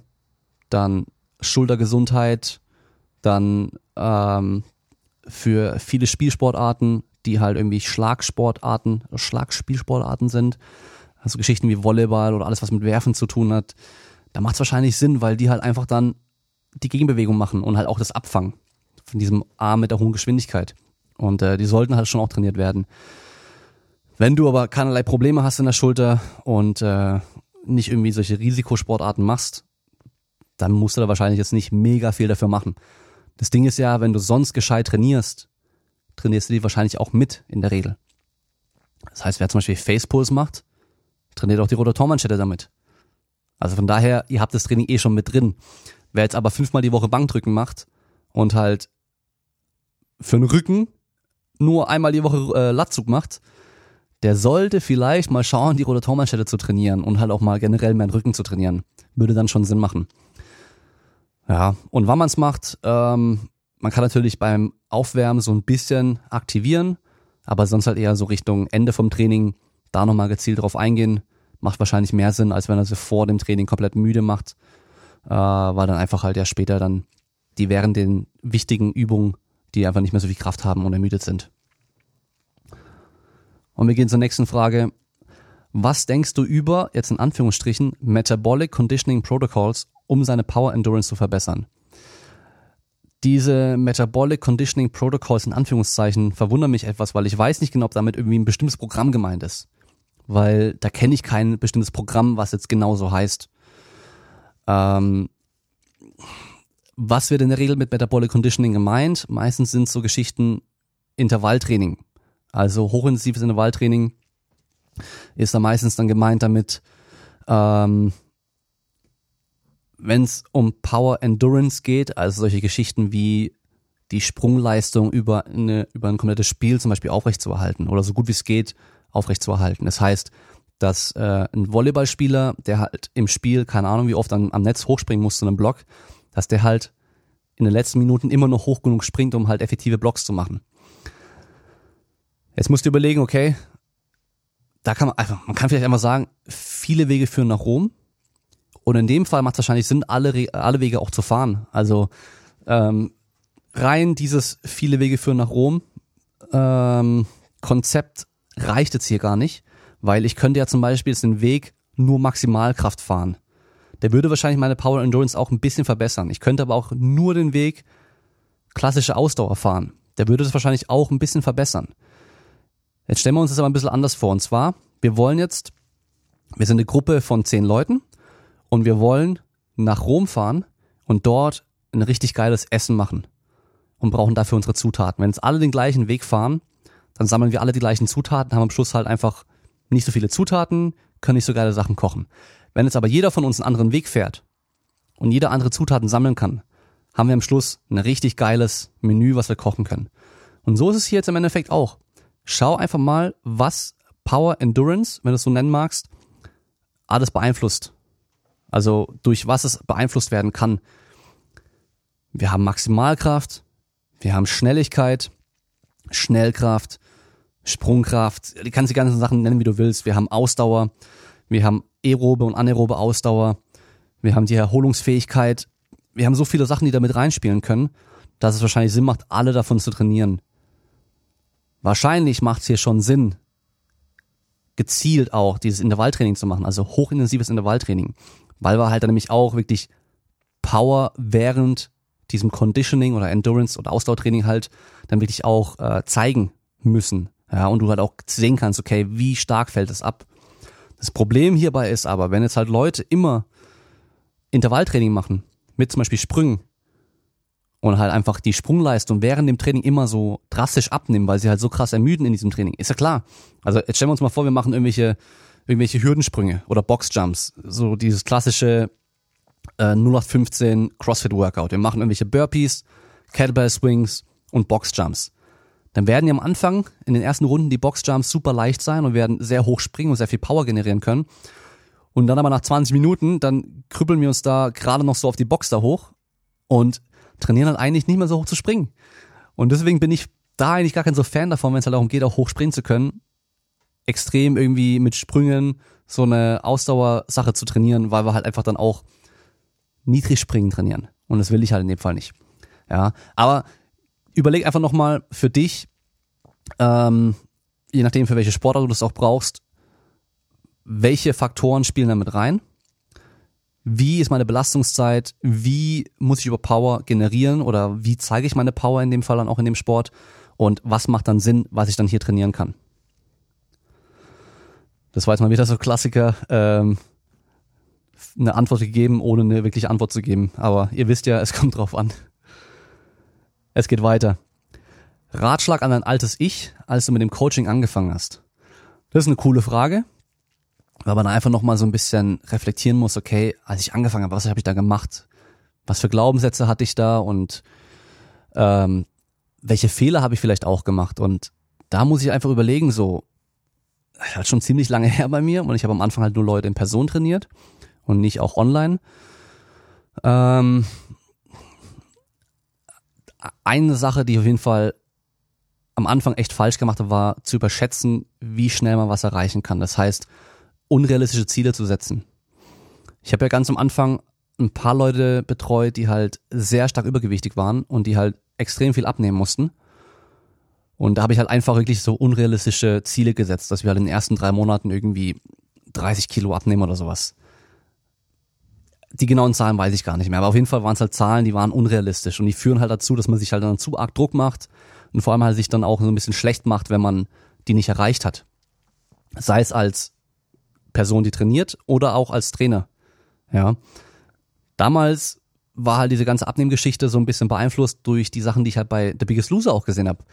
[SPEAKER 1] dann Schultergesundheit, dann ähm, für viele Spielsportarten die halt irgendwie Schlagsportarten, Schlagspielsportarten sind, also Geschichten wie Volleyball oder alles, was mit Werfen zu tun hat, da macht es wahrscheinlich Sinn, weil die halt einfach dann die Gegenbewegung machen und halt auch das Abfangen von diesem Arm mit der hohen Geschwindigkeit. Und äh, die sollten halt schon auch trainiert werden. Wenn du aber keinerlei Probleme hast in der Schulter und äh, nicht irgendwie solche Risikosportarten machst, dann musst du da wahrscheinlich jetzt nicht mega viel dafür machen. Das Ding ist ja, wenn du sonst gescheit trainierst, trainierst du die wahrscheinlich auch mit in der Regel. Das heißt, wer zum Beispiel Facepulls macht, trainiert auch die Rotatormanschette damit. Also von daher, ihr habt das Training eh schon mit drin. Wer jetzt aber fünfmal die Woche Bankdrücken macht und halt für den Rücken nur einmal die Woche äh, Latzug macht, der sollte vielleicht mal schauen, die Rotatormanschette zu trainieren und halt auch mal generell mehr den Rücken zu trainieren. Würde dann schon Sinn machen. Ja, und wann man es macht, ähm, man kann natürlich beim Aufwärmen so ein bisschen aktivieren, aber sonst halt eher so Richtung Ende vom Training da nochmal gezielt drauf eingehen. Macht wahrscheinlich mehr Sinn, als wenn er sie vor dem Training komplett müde macht, äh, weil dann einfach halt ja später dann die während den wichtigen Übungen, die einfach nicht mehr so viel Kraft haben und ermüdet sind. Und wir gehen zur nächsten Frage. Was denkst du über, jetzt in Anführungsstrichen, Metabolic Conditioning Protocols, um seine Power Endurance zu verbessern? Diese Metabolic Conditioning Protocols in Anführungszeichen verwundern mich etwas, weil ich weiß nicht genau, ob damit irgendwie ein bestimmtes Programm gemeint ist. Weil da kenne ich kein bestimmtes Programm, was jetzt genau so heißt. Ähm, was wird in der Regel mit Metabolic Conditioning gemeint? Meistens sind so Geschichten Intervalltraining. Also hochintensives Intervalltraining ist da meistens dann gemeint damit, ähm, wenn es um Power Endurance geht, also solche Geschichten wie die Sprungleistung über, eine, über ein komplettes Spiel zum Beispiel aufrechtzuerhalten oder so gut wie es geht aufrechtzuerhalten. Das heißt, dass äh, ein Volleyballspieler, der halt im Spiel, keine Ahnung wie oft am, am Netz hochspringen muss zu einem Block, dass der halt in den letzten Minuten immer noch hoch genug springt, um halt effektive Blocks zu machen. Jetzt musst du überlegen, okay, da kann man einfach, man kann vielleicht einfach sagen, viele Wege führen nach Rom. Und in dem Fall macht es wahrscheinlich Sinn, alle, alle Wege auch zu fahren. Also ähm, rein dieses viele Wege führen nach Rom ähm, Konzept reicht jetzt hier gar nicht, weil ich könnte ja zum Beispiel jetzt den Weg nur Maximalkraft fahren. Der würde wahrscheinlich meine Power Endurance auch ein bisschen verbessern. Ich könnte aber auch nur den Weg klassische Ausdauer fahren. Der würde das wahrscheinlich auch ein bisschen verbessern. Jetzt stellen wir uns das aber ein bisschen anders vor. Und zwar, wir wollen jetzt, wir sind eine Gruppe von zehn Leuten und wir wollen nach Rom fahren und dort ein richtig geiles Essen machen und brauchen dafür unsere Zutaten. Wenn jetzt alle den gleichen Weg fahren, dann sammeln wir alle die gleichen Zutaten, haben am Schluss halt einfach nicht so viele Zutaten, können nicht so geile Sachen kochen. Wenn jetzt aber jeder von uns einen anderen Weg fährt und jeder andere Zutaten sammeln kann, haben wir am Schluss ein richtig geiles Menü, was wir kochen können. Und so ist es hier jetzt im Endeffekt auch schau einfach mal, was Power Endurance, wenn du es so nennen magst, alles beeinflusst. Also durch was es beeinflusst werden kann. Wir haben Maximalkraft, wir haben Schnelligkeit, Schnellkraft, Sprungkraft, du kannst die ganzen Sachen nennen, wie du willst. Wir haben Ausdauer, wir haben aerobe und anaerobe Ausdauer, wir haben die Erholungsfähigkeit, wir haben so viele Sachen, die damit reinspielen können, dass es wahrscheinlich Sinn macht, alle davon zu trainieren. Wahrscheinlich macht es hier schon Sinn, gezielt auch dieses Intervalltraining zu machen, also hochintensives Intervalltraining, weil wir halt dann nämlich auch wirklich Power während diesem Conditioning oder Endurance oder Ausdauertraining halt dann wirklich auch äh, zeigen müssen. Ja, und du halt auch sehen kannst, okay, wie stark fällt es ab. Das Problem hierbei ist aber, wenn jetzt halt Leute immer Intervalltraining machen, mit zum Beispiel Sprüngen, und halt einfach die Sprungleistung während dem Training immer so drastisch abnehmen, weil sie halt so krass ermüden in diesem Training. Ist ja klar. Also jetzt stellen wir uns mal vor, wir machen irgendwelche, irgendwelche Hürdensprünge oder Boxjumps. So dieses klassische äh, 0815 CrossFit Workout. Wir machen irgendwelche Burpees, Kettlebell Swings und Boxjumps. Dann werden ja am Anfang in den ersten Runden die Boxjumps super leicht sein und werden sehr hoch springen und sehr viel Power generieren können. Und dann aber nach 20 Minuten, dann krüppeln wir uns da gerade noch so auf die Box da hoch und trainieren halt eigentlich nicht mehr so hoch zu springen. Und deswegen bin ich da eigentlich gar kein so Fan davon, wenn es halt darum geht, auch hoch springen zu können, extrem irgendwie mit Sprüngen so eine Ausdauersache zu trainieren, weil wir halt einfach dann auch niedrig springen trainieren. Und das will ich halt in dem Fall nicht. Ja, aber überleg einfach nochmal für dich, ähm, je nachdem für welche Sportart du das auch brauchst, welche Faktoren spielen damit rein? Wie ist meine Belastungszeit? Wie muss ich über Power generieren oder wie zeige ich meine Power in dem Fall dann auch in dem Sport? Und was macht dann Sinn, was ich dann hier trainieren kann? Das war jetzt mal wieder so Klassiker, ähm, eine Antwort gegeben, ohne eine wirkliche Antwort zu geben. Aber ihr wisst ja, es kommt drauf an. Es geht weiter. Ratschlag an dein altes Ich, als du mit dem Coaching angefangen hast. Das ist eine coole Frage, weil man einfach nochmal so ein bisschen reflektieren muss, okay, als ich angefangen habe, was habe ich da gemacht? Was für Glaubenssätze hatte ich da und ähm, welche Fehler habe ich vielleicht auch gemacht? Und da muss ich einfach überlegen, so, halt schon ziemlich lange [laughs] her bei mir und ich habe am Anfang halt nur Leute in Person trainiert und nicht auch online. Ähm, eine Sache, die auf jeden Fall am Anfang echt falsch gemacht habe, war zu überschätzen, wie schnell man was erreichen kann. Das heißt, unrealistische Ziele zu setzen. Ich habe ja ganz am Anfang ein paar Leute betreut, die halt sehr stark übergewichtig waren und die halt extrem viel abnehmen mussten. Und da habe ich halt einfach wirklich so unrealistische Ziele gesetzt, dass wir halt in den ersten drei Monaten irgendwie 30 Kilo abnehmen oder sowas. Die genauen Zahlen weiß ich gar nicht mehr, aber auf jeden Fall waren es halt Zahlen, die waren unrealistisch und die führen halt dazu, dass man sich halt dann zu arg Druck macht und vor allem halt sich dann auch so ein bisschen schlecht macht, wenn man die nicht erreicht hat. Sei es als Person, die trainiert oder auch als Trainer. Ja. Damals war halt diese ganze Abnehmgeschichte so ein bisschen beeinflusst durch die Sachen, die ich halt bei The Biggest Loser auch gesehen habe.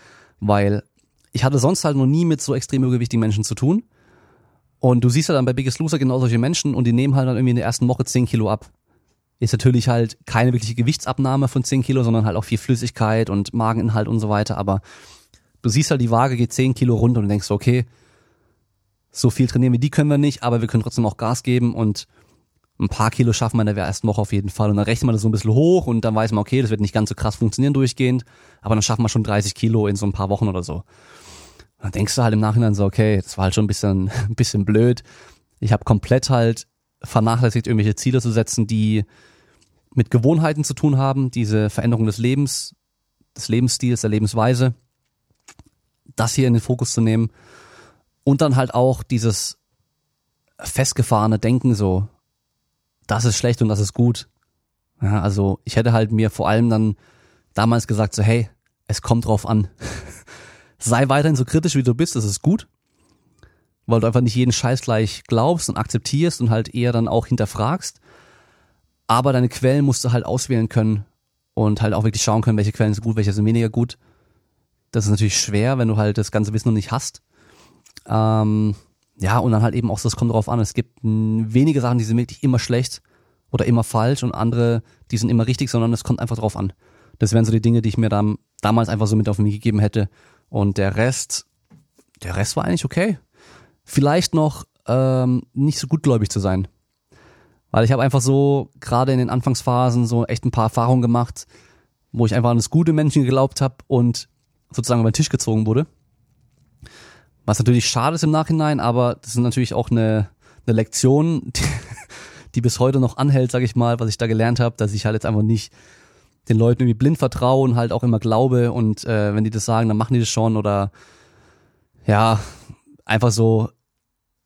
[SPEAKER 1] Weil ich hatte sonst halt noch nie mit so extrem übergewichtigen Menschen zu tun. Und du siehst ja dann bei Biggest Loser genau solche Menschen und die nehmen halt dann irgendwie in der ersten Woche 10 Kilo ab. Ist natürlich halt keine wirkliche Gewichtsabnahme von 10 Kilo, sondern halt auch viel Flüssigkeit und Mageninhalt und so weiter. Aber du siehst halt, die Waage geht 10 Kilo runter und denkst, okay, so viel trainieren wie die können wir nicht, aber wir können trotzdem auch Gas geben und ein paar Kilo schaffen wir in der ersten Woche auf jeden Fall. Und dann rechnet man das so ein bisschen hoch und dann weiß man, okay, das wird nicht ganz so krass funktionieren durchgehend, aber dann schaffen wir schon 30 Kilo in so ein paar Wochen oder so. Dann denkst du halt im Nachhinein so, okay, das war halt schon ein bisschen, [laughs] ein bisschen blöd. Ich habe komplett halt vernachlässigt, irgendwelche Ziele zu setzen, die mit Gewohnheiten zu tun haben, diese Veränderung des Lebens, des Lebensstils, der Lebensweise, das hier in den Fokus zu nehmen und dann halt auch dieses festgefahrene Denken so, das ist schlecht und das ist gut. Ja, also ich hätte halt mir vor allem dann damals gesagt so, hey, es kommt drauf an. [laughs] Sei weiterhin so kritisch, wie du bist, das ist gut. Weil du einfach nicht jeden Scheiß gleich glaubst und akzeptierst und halt eher dann auch hinterfragst. Aber deine Quellen musst du halt auswählen können und halt auch wirklich schauen können, welche Quellen sind gut, welche sind weniger gut. Das ist natürlich schwer, wenn du halt das ganze Wissen noch nicht hast. Ähm, ja, und dann halt eben auch es kommt drauf an. Es gibt wenige Sachen, die sind wirklich immer schlecht oder immer falsch und andere, die sind immer richtig, sondern es kommt einfach drauf an. Das wären so die Dinge, die ich mir dann damals einfach so mit auf mich gegeben hätte. Und der Rest, der Rest war eigentlich okay. Vielleicht noch ähm, nicht so gutgläubig zu sein. Weil ich habe einfach so, gerade in den Anfangsphasen, so echt ein paar Erfahrungen gemacht, wo ich einfach an das gute Menschen geglaubt habe und sozusagen über den Tisch gezogen wurde. Was natürlich schade ist im Nachhinein, aber das ist natürlich auch eine, eine Lektion, [laughs] die, die bis heute noch anhält, sage ich mal, was ich da gelernt habe, dass ich halt jetzt einfach nicht den Leuten irgendwie blind vertraue und halt auch immer glaube und äh, wenn die das sagen, dann machen die das schon oder ja, einfach so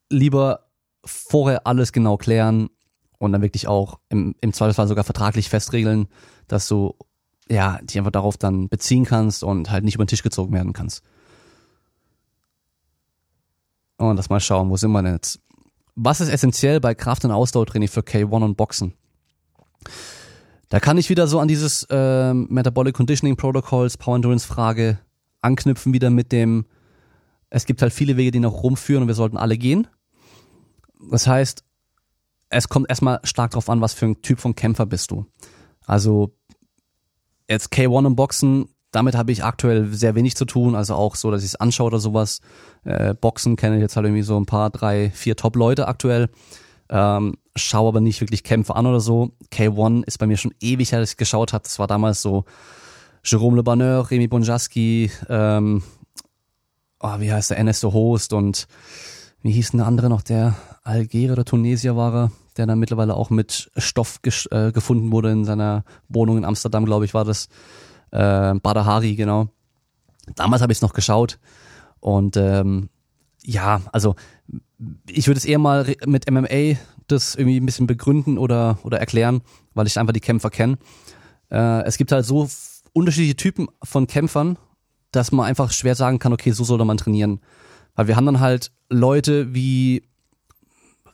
[SPEAKER 1] lieber vorher alles genau klären und dann wirklich auch im, im Zweifelsfall sogar vertraglich festregeln, dass du ja dich einfach darauf dann beziehen kannst und halt nicht über den Tisch gezogen werden kannst. Und lass mal schauen, wo sind wir denn jetzt? Was ist essentiell bei Kraft- und Ausdauertraining für K1 und Boxen? Da kann ich wieder so an dieses äh, Metabolic Conditioning Protocols, Power Endurance Frage anknüpfen wieder mit dem, es gibt halt viele Wege, die noch rumführen und wir sollten alle gehen. Das heißt, es kommt erstmal stark drauf an, was für ein Typ von Kämpfer bist du. Also jetzt K1 und Boxen, damit habe ich aktuell sehr wenig zu tun, also auch so, dass ich es anschaue oder sowas. Äh, Boxen kenne ich jetzt halt irgendwie so ein paar, drei, vier Top-Leute aktuell. Ähm, schaue aber nicht wirklich Kämpfe an oder so. K1 ist bei mir schon ewig dass ich geschaut habe. Das war damals so Jerome Le Banner, Remy Bonjaski, ähm, oh, wie heißt der, Ernesto Host und wie hieß denn der andere noch, der Algerier oder Tunesier war er, der dann mittlerweile auch mit Stoff äh, gefunden wurde in seiner Wohnung in Amsterdam, glaube ich, war das äh, Badahari, genau. Damals habe ich es noch geschaut Und ähm, ja, also ich würde es eher mal mit MMA das irgendwie ein bisschen begründen oder, oder erklären, weil ich einfach die Kämpfer kenne. Äh, es gibt halt so unterschiedliche Typen von Kämpfern, dass man einfach schwer sagen kann, okay, so soll man trainieren. Weil wir haben dann halt Leute wie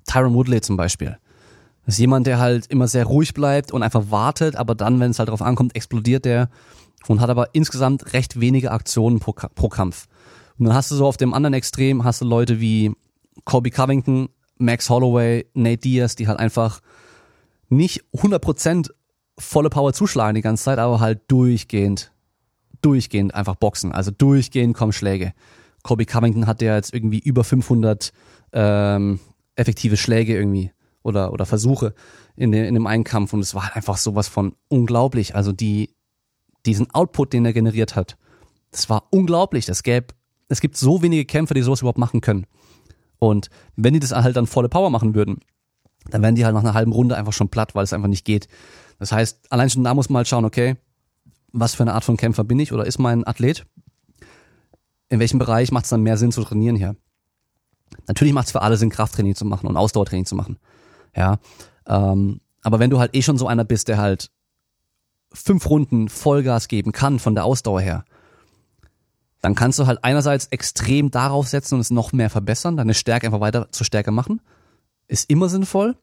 [SPEAKER 1] Tyron Woodley zum Beispiel. Das ist jemand, der halt immer sehr ruhig bleibt und einfach wartet, aber dann, wenn es halt darauf ankommt, explodiert der und hat aber insgesamt recht wenige Aktionen pro, pro Kampf. Und dann hast du so auf dem anderen Extrem hast du Leute wie Colby Covington, Max Holloway, Nate Diaz, die halt einfach nicht 100% volle Power zuschlagen die ganze Zeit, aber halt durchgehend, durchgehend einfach boxen. Also durchgehend kommen Schläge. Colby Covington hat ja jetzt irgendwie über 500 ähm, effektive Schläge irgendwie oder, oder Versuche in, de, in dem einen Kampf und es war halt einfach sowas von unglaublich. Also die, diesen Output, den er generiert hat, das war unglaublich. Das gäbe, es gibt so wenige Kämpfer, die sowas überhaupt machen können. Und wenn die das halt dann volle Power machen würden, dann wären die halt nach einer halben Runde einfach schon platt, weil es einfach nicht geht. Das heißt, allein schon da muss man halt schauen, okay, was für eine Art von Kämpfer bin ich oder ist mein Athlet? In welchem Bereich macht es dann mehr Sinn zu trainieren hier? Natürlich macht es für alle Sinn, Krafttraining zu machen und Ausdauertraining zu machen. Ja. Ähm, aber wenn du halt eh schon so einer bist, der halt fünf Runden Vollgas geben kann von der Ausdauer her, dann kannst du halt einerseits extrem darauf setzen und es noch mehr verbessern, deine Stärke einfach weiter zur Stärke machen. Ist immer sinnvoll.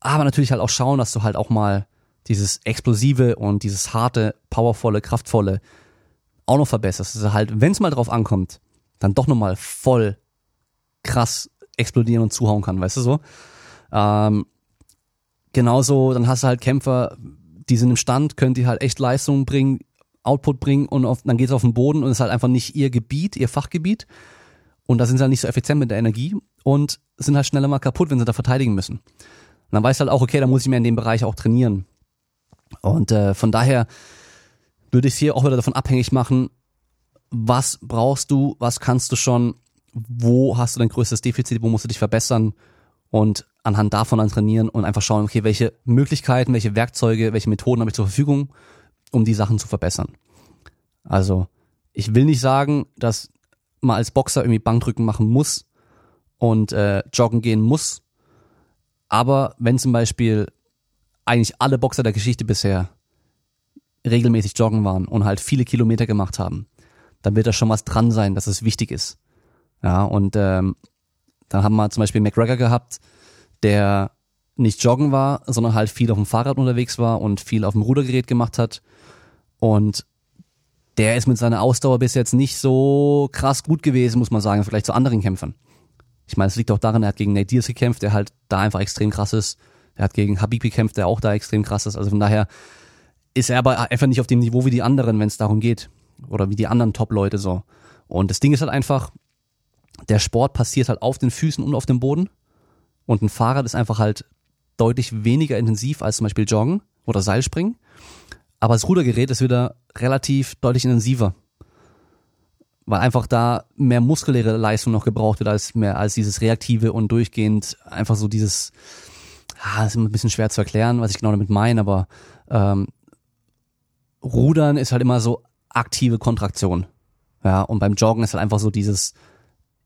[SPEAKER 1] Aber natürlich halt auch schauen, dass du halt auch mal dieses explosive und dieses harte, powervolle, kraftvolle auch noch verbesserst. Du halt, wenn es mal drauf ankommt, dann doch nochmal voll krass explodieren und zuhauen kann, weißt du so? Ähm, genauso, dann hast du halt Kämpfer, die sind im Stand, können die halt echt Leistungen bringen, Output bringen und auf, dann geht's auf den Boden und es ist halt einfach nicht ihr Gebiet, ihr Fachgebiet. Und da sind sie halt nicht so effizient mit der Energie und sind halt schneller mal kaputt, wenn sie da verteidigen müssen. Und dann weißt du halt auch, okay, da muss ich mir in dem Bereich auch trainieren. Und äh, von daher würde ich es hier auch wieder davon abhängig machen, was brauchst du, was kannst du schon, wo hast du dein größtes Defizit, wo musst du dich verbessern und anhand davon dann trainieren und einfach schauen, okay, welche Möglichkeiten, welche Werkzeuge, welche Methoden habe ich zur Verfügung, um die Sachen zu verbessern. Also, ich will nicht sagen, dass man als Boxer irgendwie Bankdrücken machen muss und äh, joggen gehen muss. Aber wenn zum Beispiel eigentlich alle Boxer der Geschichte bisher regelmäßig joggen waren und halt viele Kilometer gemacht haben, dann wird da schon was dran sein, dass es wichtig ist. Ja, und ähm, dann haben wir zum Beispiel McGregor gehabt, der nicht joggen war, sondern halt viel auf dem Fahrrad unterwegs war und viel auf dem Rudergerät gemacht hat. Und der ist mit seiner Ausdauer bis jetzt nicht so krass gut gewesen, muss man sagen, vielleicht zu anderen Kämpfern. Ich meine, es liegt auch daran, er hat gegen Nate Diaz gekämpft, der halt da einfach extrem krass ist. Er hat gegen Habib gekämpft, der auch da extrem krass ist. Also von daher ist er aber einfach nicht auf dem Niveau wie die anderen, wenn es darum geht. Oder wie die anderen Top-Leute so. Und das Ding ist halt einfach, der Sport passiert halt auf den Füßen und auf dem Boden. Und ein Fahrrad ist einfach halt deutlich weniger intensiv als zum Beispiel Joggen oder Seilspringen. Aber das Rudergerät ist wieder relativ deutlich intensiver. Weil einfach da mehr muskuläre Leistung noch gebraucht wird als mehr als dieses reaktive und durchgehend einfach so dieses, ah, ist immer ein bisschen schwer zu erklären, was ich genau damit meine, aber ähm, Rudern ist halt immer so aktive Kontraktion. Ja, und beim Joggen ist halt einfach so dieses,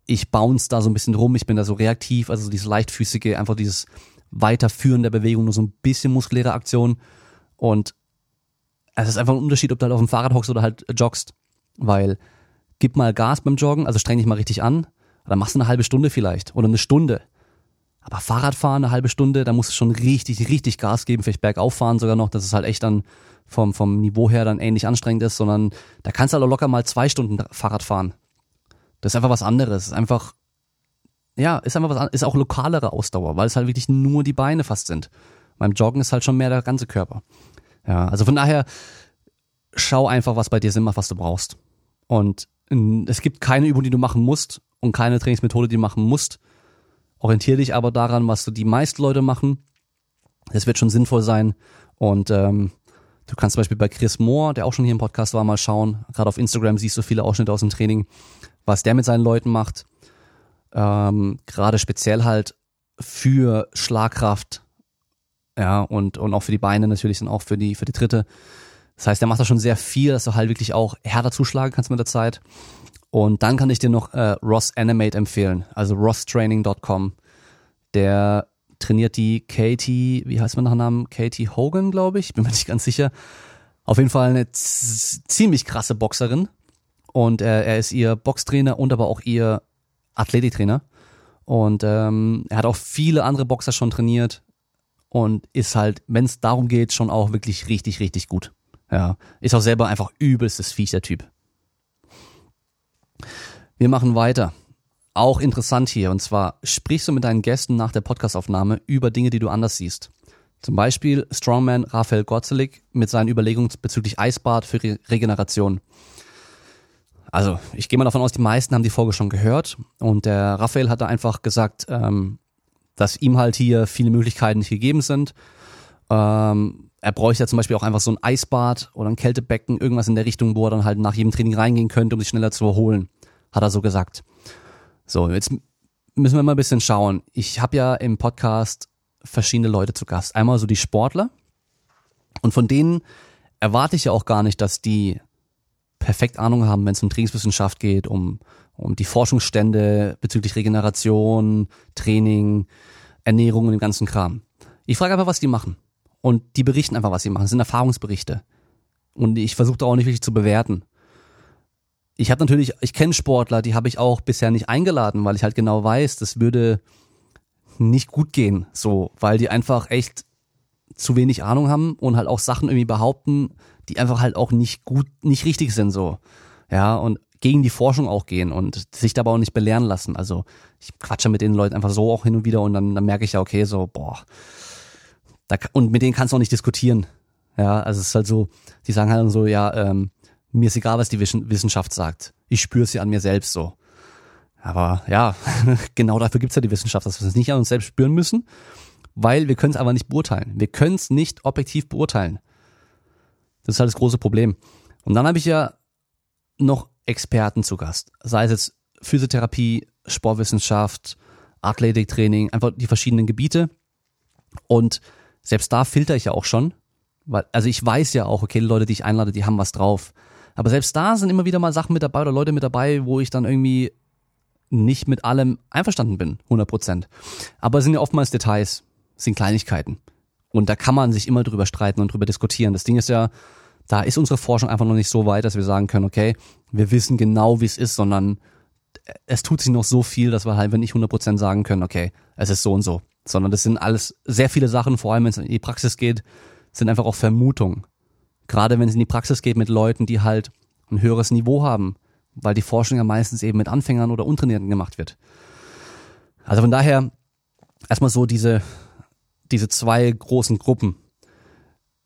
[SPEAKER 1] ich bounce da so ein bisschen rum, ich bin da so reaktiv, also dieses leichtfüßige, einfach dieses Weiterführen der Bewegung, nur so ein bisschen muskuläre Aktion. Und es ist einfach ein Unterschied, ob du halt auf dem Fahrrad hockst oder halt joggst. Weil gib mal Gas beim Joggen, also streng dich mal richtig an, dann machst du eine halbe Stunde vielleicht oder eine Stunde. Aber Fahrradfahren eine halbe Stunde, da musst du schon richtig, richtig Gas geben, vielleicht bergauf fahren sogar noch, dass es halt echt dann vom, vom Niveau her dann ähnlich anstrengend ist, sondern da kannst du halt auch locker mal zwei Stunden Fahrrad fahren. Das ist einfach was anderes. Ist einfach, ja, ist einfach was ist auch lokalere Ausdauer, weil es halt wirklich nur die Beine fast sind. Beim Joggen ist halt schon mehr der ganze Körper. Ja, also von daher, schau einfach, was bei dir Sinn macht, was du brauchst. Und es gibt keine Übung, die du machen musst und keine Trainingsmethode, die du machen musst. Orientiere dich aber daran, was du die meisten Leute machen. Das wird schon sinnvoll sein. Und ähm, Du kannst zum Beispiel bei Chris Moore, der auch schon hier im Podcast war, mal schauen. Gerade auf Instagram siehst du viele Ausschnitte aus dem Training, was der mit seinen Leuten macht. Ähm, Gerade speziell halt für Schlagkraft, ja, und, und auch für die Beine natürlich und auch für die, für die Tritte. Das heißt, der macht da schon sehr viel, dass du halt wirklich auch härter zuschlagen kannst mit der Zeit. Und dann kann ich dir noch äh, Ross Animate empfehlen, also rosstraining.com. Der trainiert die Katie, wie heißt man nach Namen? Katie Hogan, glaube ich, bin mir nicht ganz sicher. Auf jeden Fall eine ziemlich krasse Boxerin. Und äh, er ist ihr Boxtrainer und aber auch ihr Athletiktrainer. Und ähm, er hat auch viele andere Boxer schon trainiert und ist halt, wenn es darum geht, schon auch wirklich richtig, richtig gut. Ja, ist auch selber einfach übelstes Viech, der Typ. Wir machen weiter. Auch interessant hier, und zwar sprichst du mit deinen Gästen nach der Podcastaufnahme über Dinge, die du anders siehst. Zum Beispiel Strongman Raphael Gotzelik mit seinen Überlegungen bezüglich Eisbad für Re Regeneration. Also, ich gehe mal davon aus, die meisten haben die Folge schon gehört. Und der Raphael hat da einfach gesagt, ähm, dass ihm halt hier viele Möglichkeiten nicht gegeben sind. Ähm, er bräuchte ja zum Beispiel auch einfach so ein Eisbad oder ein Kältebecken, irgendwas in der Richtung, wo er dann halt nach jedem Training reingehen könnte, um sich schneller zu erholen. Hat er so gesagt. So, jetzt müssen wir mal ein bisschen schauen. Ich habe ja im Podcast verschiedene Leute zu Gast. Einmal so die Sportler. Und von denen erwarte ich ja auch gar nicht, dass die perfekt Ahnung haben, wenn es um Trainingswissenschaft geht, um, um die Forschungsstände bezüglich Regeneration, Training, Ernährung und dem ganzen Kram. Ich frage einfach, was die machen. Und die berichten einfach, was sie machen. Das sind Erfahrungsberichte. Und ich versuche da auch nicht wirklich zu bewerten ich habe natürlich, ich kenne Sportler, die habe ich auch bisher nicht eingeladen, weil ich halt genau weiß, das würde nicht gut gehen, so, weil die einfach echt zu wenig Ahnung haben und halt auch Sachen irgendwie behaupten, die einfach halt auch nicht gut, nicht richtig sind, so. Ja, und gegen die Forschung auch gehen und sich dabei auch nicht belehren lassen. Also ich quatsche mit den Leuten einfach so auch hin und wieder und dann, dann merke ich ja, okay, so, boah. Da, und mit denen kannst du auch nicht diskutieren. Ja, also es ist halt so, die sagen halt so, ja, ähm, mir ist egal, was die Wissenschaft sagt. Ich spüre sie an mir selbst so. Aber ja, [laughs] genau dafür gibt's ja die Wissenschaft, dass wir es nicht an uns selbst spüren müssen, weil wir können es aber nicht beurteilen. Wir können es nicht objektiv beurteilen. Das ist halt das große Problem. Und dann habe ich ja noch Experten zu Gast, sei es jetzt Physiotherapie, Sportwissenschaft, Athletiktraining, einfach die verschiedenen Gebiete. Und selbst da filter ich ja auch schon, weil, also ich weiß ja auch, okay, Leute, die ich einlade, die haben was drauf. Aber selbst da sind immer wieder mal Sachen mit dabei oder Leute mit dabei, wo ich dann irgendwie nicht mit allem einverstanden bin, 100 Prozent. Aber es sind ja oftmals Details, es sind Kleinigkeiten. Und da kann man sich immer drüber streiten und drüber diskutieren. Das Ding ist ja, da ist unsere Forschung einfach noch nicht so weit, dass wir sagen können, okay, wir wissen genau, wie es ist, sondern es tut sich noch so viel, dass wir halt, nicht 100 Prozent sagen können, okay, es ist so und so. Sondern das sind alles sehr viele Sachen, vor allem wenn es in die Praxis geht, sind einfach auch Vermutungen. Gerade wenn es in die Praxis geht mit Leuten, die halt ein höheres Niveau haben, weil die Forschung ja meistens eben mit Anfängern oder Untrainierten gemacht wird. Also von daher erstmal so diese, diese zwei großen Gruppen.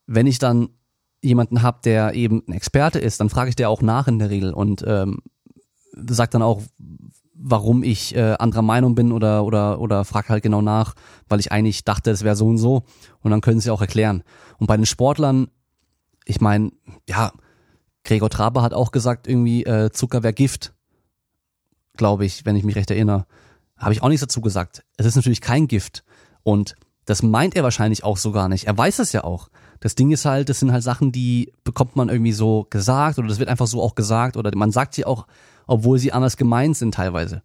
[SPEAKER 1] Wenn ich dann jemanden habe, der eben ein Experte ist, dann frage ich der auch nach in der Regel und ähm, sagt dann auch, warum ich äh, anderer Meinung bin oder oder oder frage halt genau nach, weil ich eigentlich dachte, es wäre so und so und dann können sie auch erklären. Und bei den Sportlern ich meine, ja, Gregor Traber hat auch gesagt, irgendwie äh, Zucker wäre Gift, glaube ich, wenn ich mich recht erinnere. Habe ich auch nichts dazu gesagt. Es ist natürlich kein Gift. Und das meint er wahrscheinlich auch so gar nicht. Er weiß es ja auch. Das Ding ist halt, das sind halt Sachen, die bekommt man irgendwie so gesagt oder das wird einfach so auch gesagt oder man sagt sie auch, obwohl sie anders gemeint sind teilweise.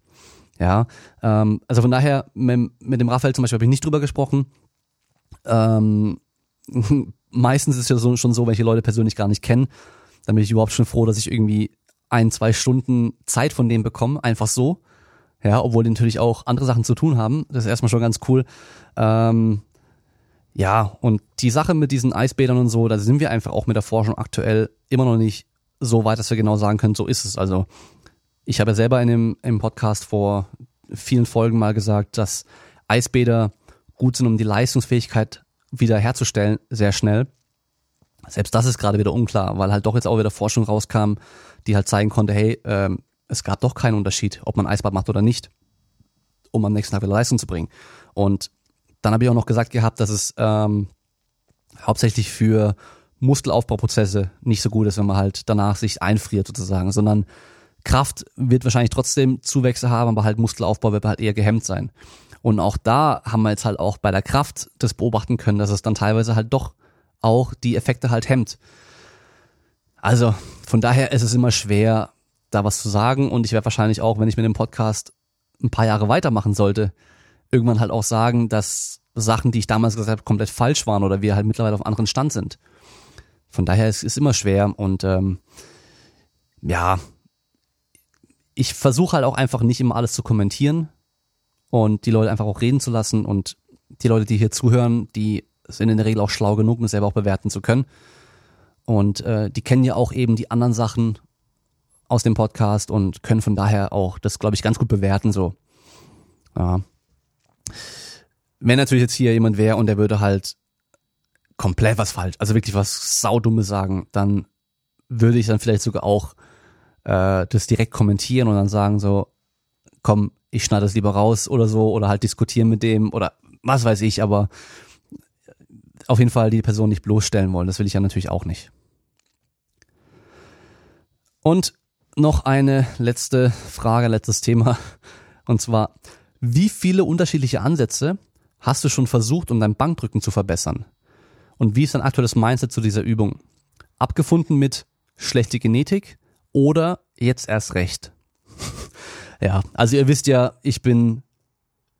[SPEAKER 1] Ja, ähm, also von daher, mit, mit dem Raphael zum Beispiel habe ich nicht drüber gesprochen. Ähm, [laughs] meistens ist es ja so, schon so, wenn ich die Leute persönlich gar nicht kenne, dann bin ich überhaupt schon froh, dass ich irgendwie ein, zwei Stunden Zeit von denen bekomme, einfach so. Ja, obwohl die natürlich auch andere Sachen zu tun haben. Das ist erstmal schon ganz cool. Ähm, ja, und die Sache mit diesen Eisbädern und so, da sind wir einfach auch mit der Forschung aktuell immer noch nicht so weit, dass wir genau sagen können, so ist es. Also ich habe ja selber in dem, im Podcast vor vielen Folgen mal gesagt, dass Eisbäder gut sind, um die Leistungsfähigkeit wieder herzustellen, sehr schnell. Selbst das ist gerade wieder unklar, weil halt doch jetzt auch wieder Forschung rauskam, die halt zeigen konnte, hey, ähm, es gab doch keinen Unterschied, ob man Eisbad macht oder nicht, um am nächsten Tag wieder Leistung zu bringen. Und dann habe ich auch noch gesagt gehabt, dass es ähm, hauptsächlich für Muskelaufbauprozesse nicht so gut ist, wenn man halt danach sich einfriert sozusagen, sondern Kraft wird wahrscheinlich trotzdem Zuwächse haben, aber halt Muskelaufbau wird halt eher gehemmt sein. Und auch da haben wir jetzt halt auch bei der Kraft das beobachten können, dass es dann teilweise halt doch auch die Effekte halt hemmt. Also von daher ist es immer schwer, da was zu sagen und ich werde wahrscheinlich auch, wenn ich mit dem Podcast ein paar Jahre weitermachen sollte, irgendwann halt auch sagen, dass Sachen, die ich damals gesagt habe, komplett falsch waren oder wir halt mittlerweile auf einem anderen Stand sind. Von daher ist es immer schwer und ähm, ja, ich versuche halt auch einfach nicht immer alles zu kommentieren und die Leute einfach auch reden zu lassen und die Leute, die hier zuhören, die sind in der Regel auch schlau genug, um selber auch bewerten zu können. Und äh, die kennen ja auch eben die anderen Sachen aus dem Podcast und können von daher auch das, glaube ich, ganz gut bewerten. So. Ja. Wenn natürlich jetzt hier jemand wäre und der würde halt komplett was falsch, also wirklich was Saudummes sagen, dann würde ich dann vielleicht sogar auch äh, das direkt kommentieren und dann sagen so, komm, ich schneide das lieber raus oder so oder halt diskutieren mit dem oder was weiß ich, aber auf jeden Fall die Person nicht bloßstellen wollen. Das will ich ja natürlich auch nicht. Und noch eine letzte Frage, letztes Thema. Und zwar, wie viele unterschiedliche Ansätze hast du schon versucht, um dein Bankdrücken zu verbessern? Und wie ist dein aktuelles Mindset zu dieser Übung? Abgefunden mit schlechte Genetik oder jetzt erst recht? [laughs] ja, also ihr wisst ja, ich bin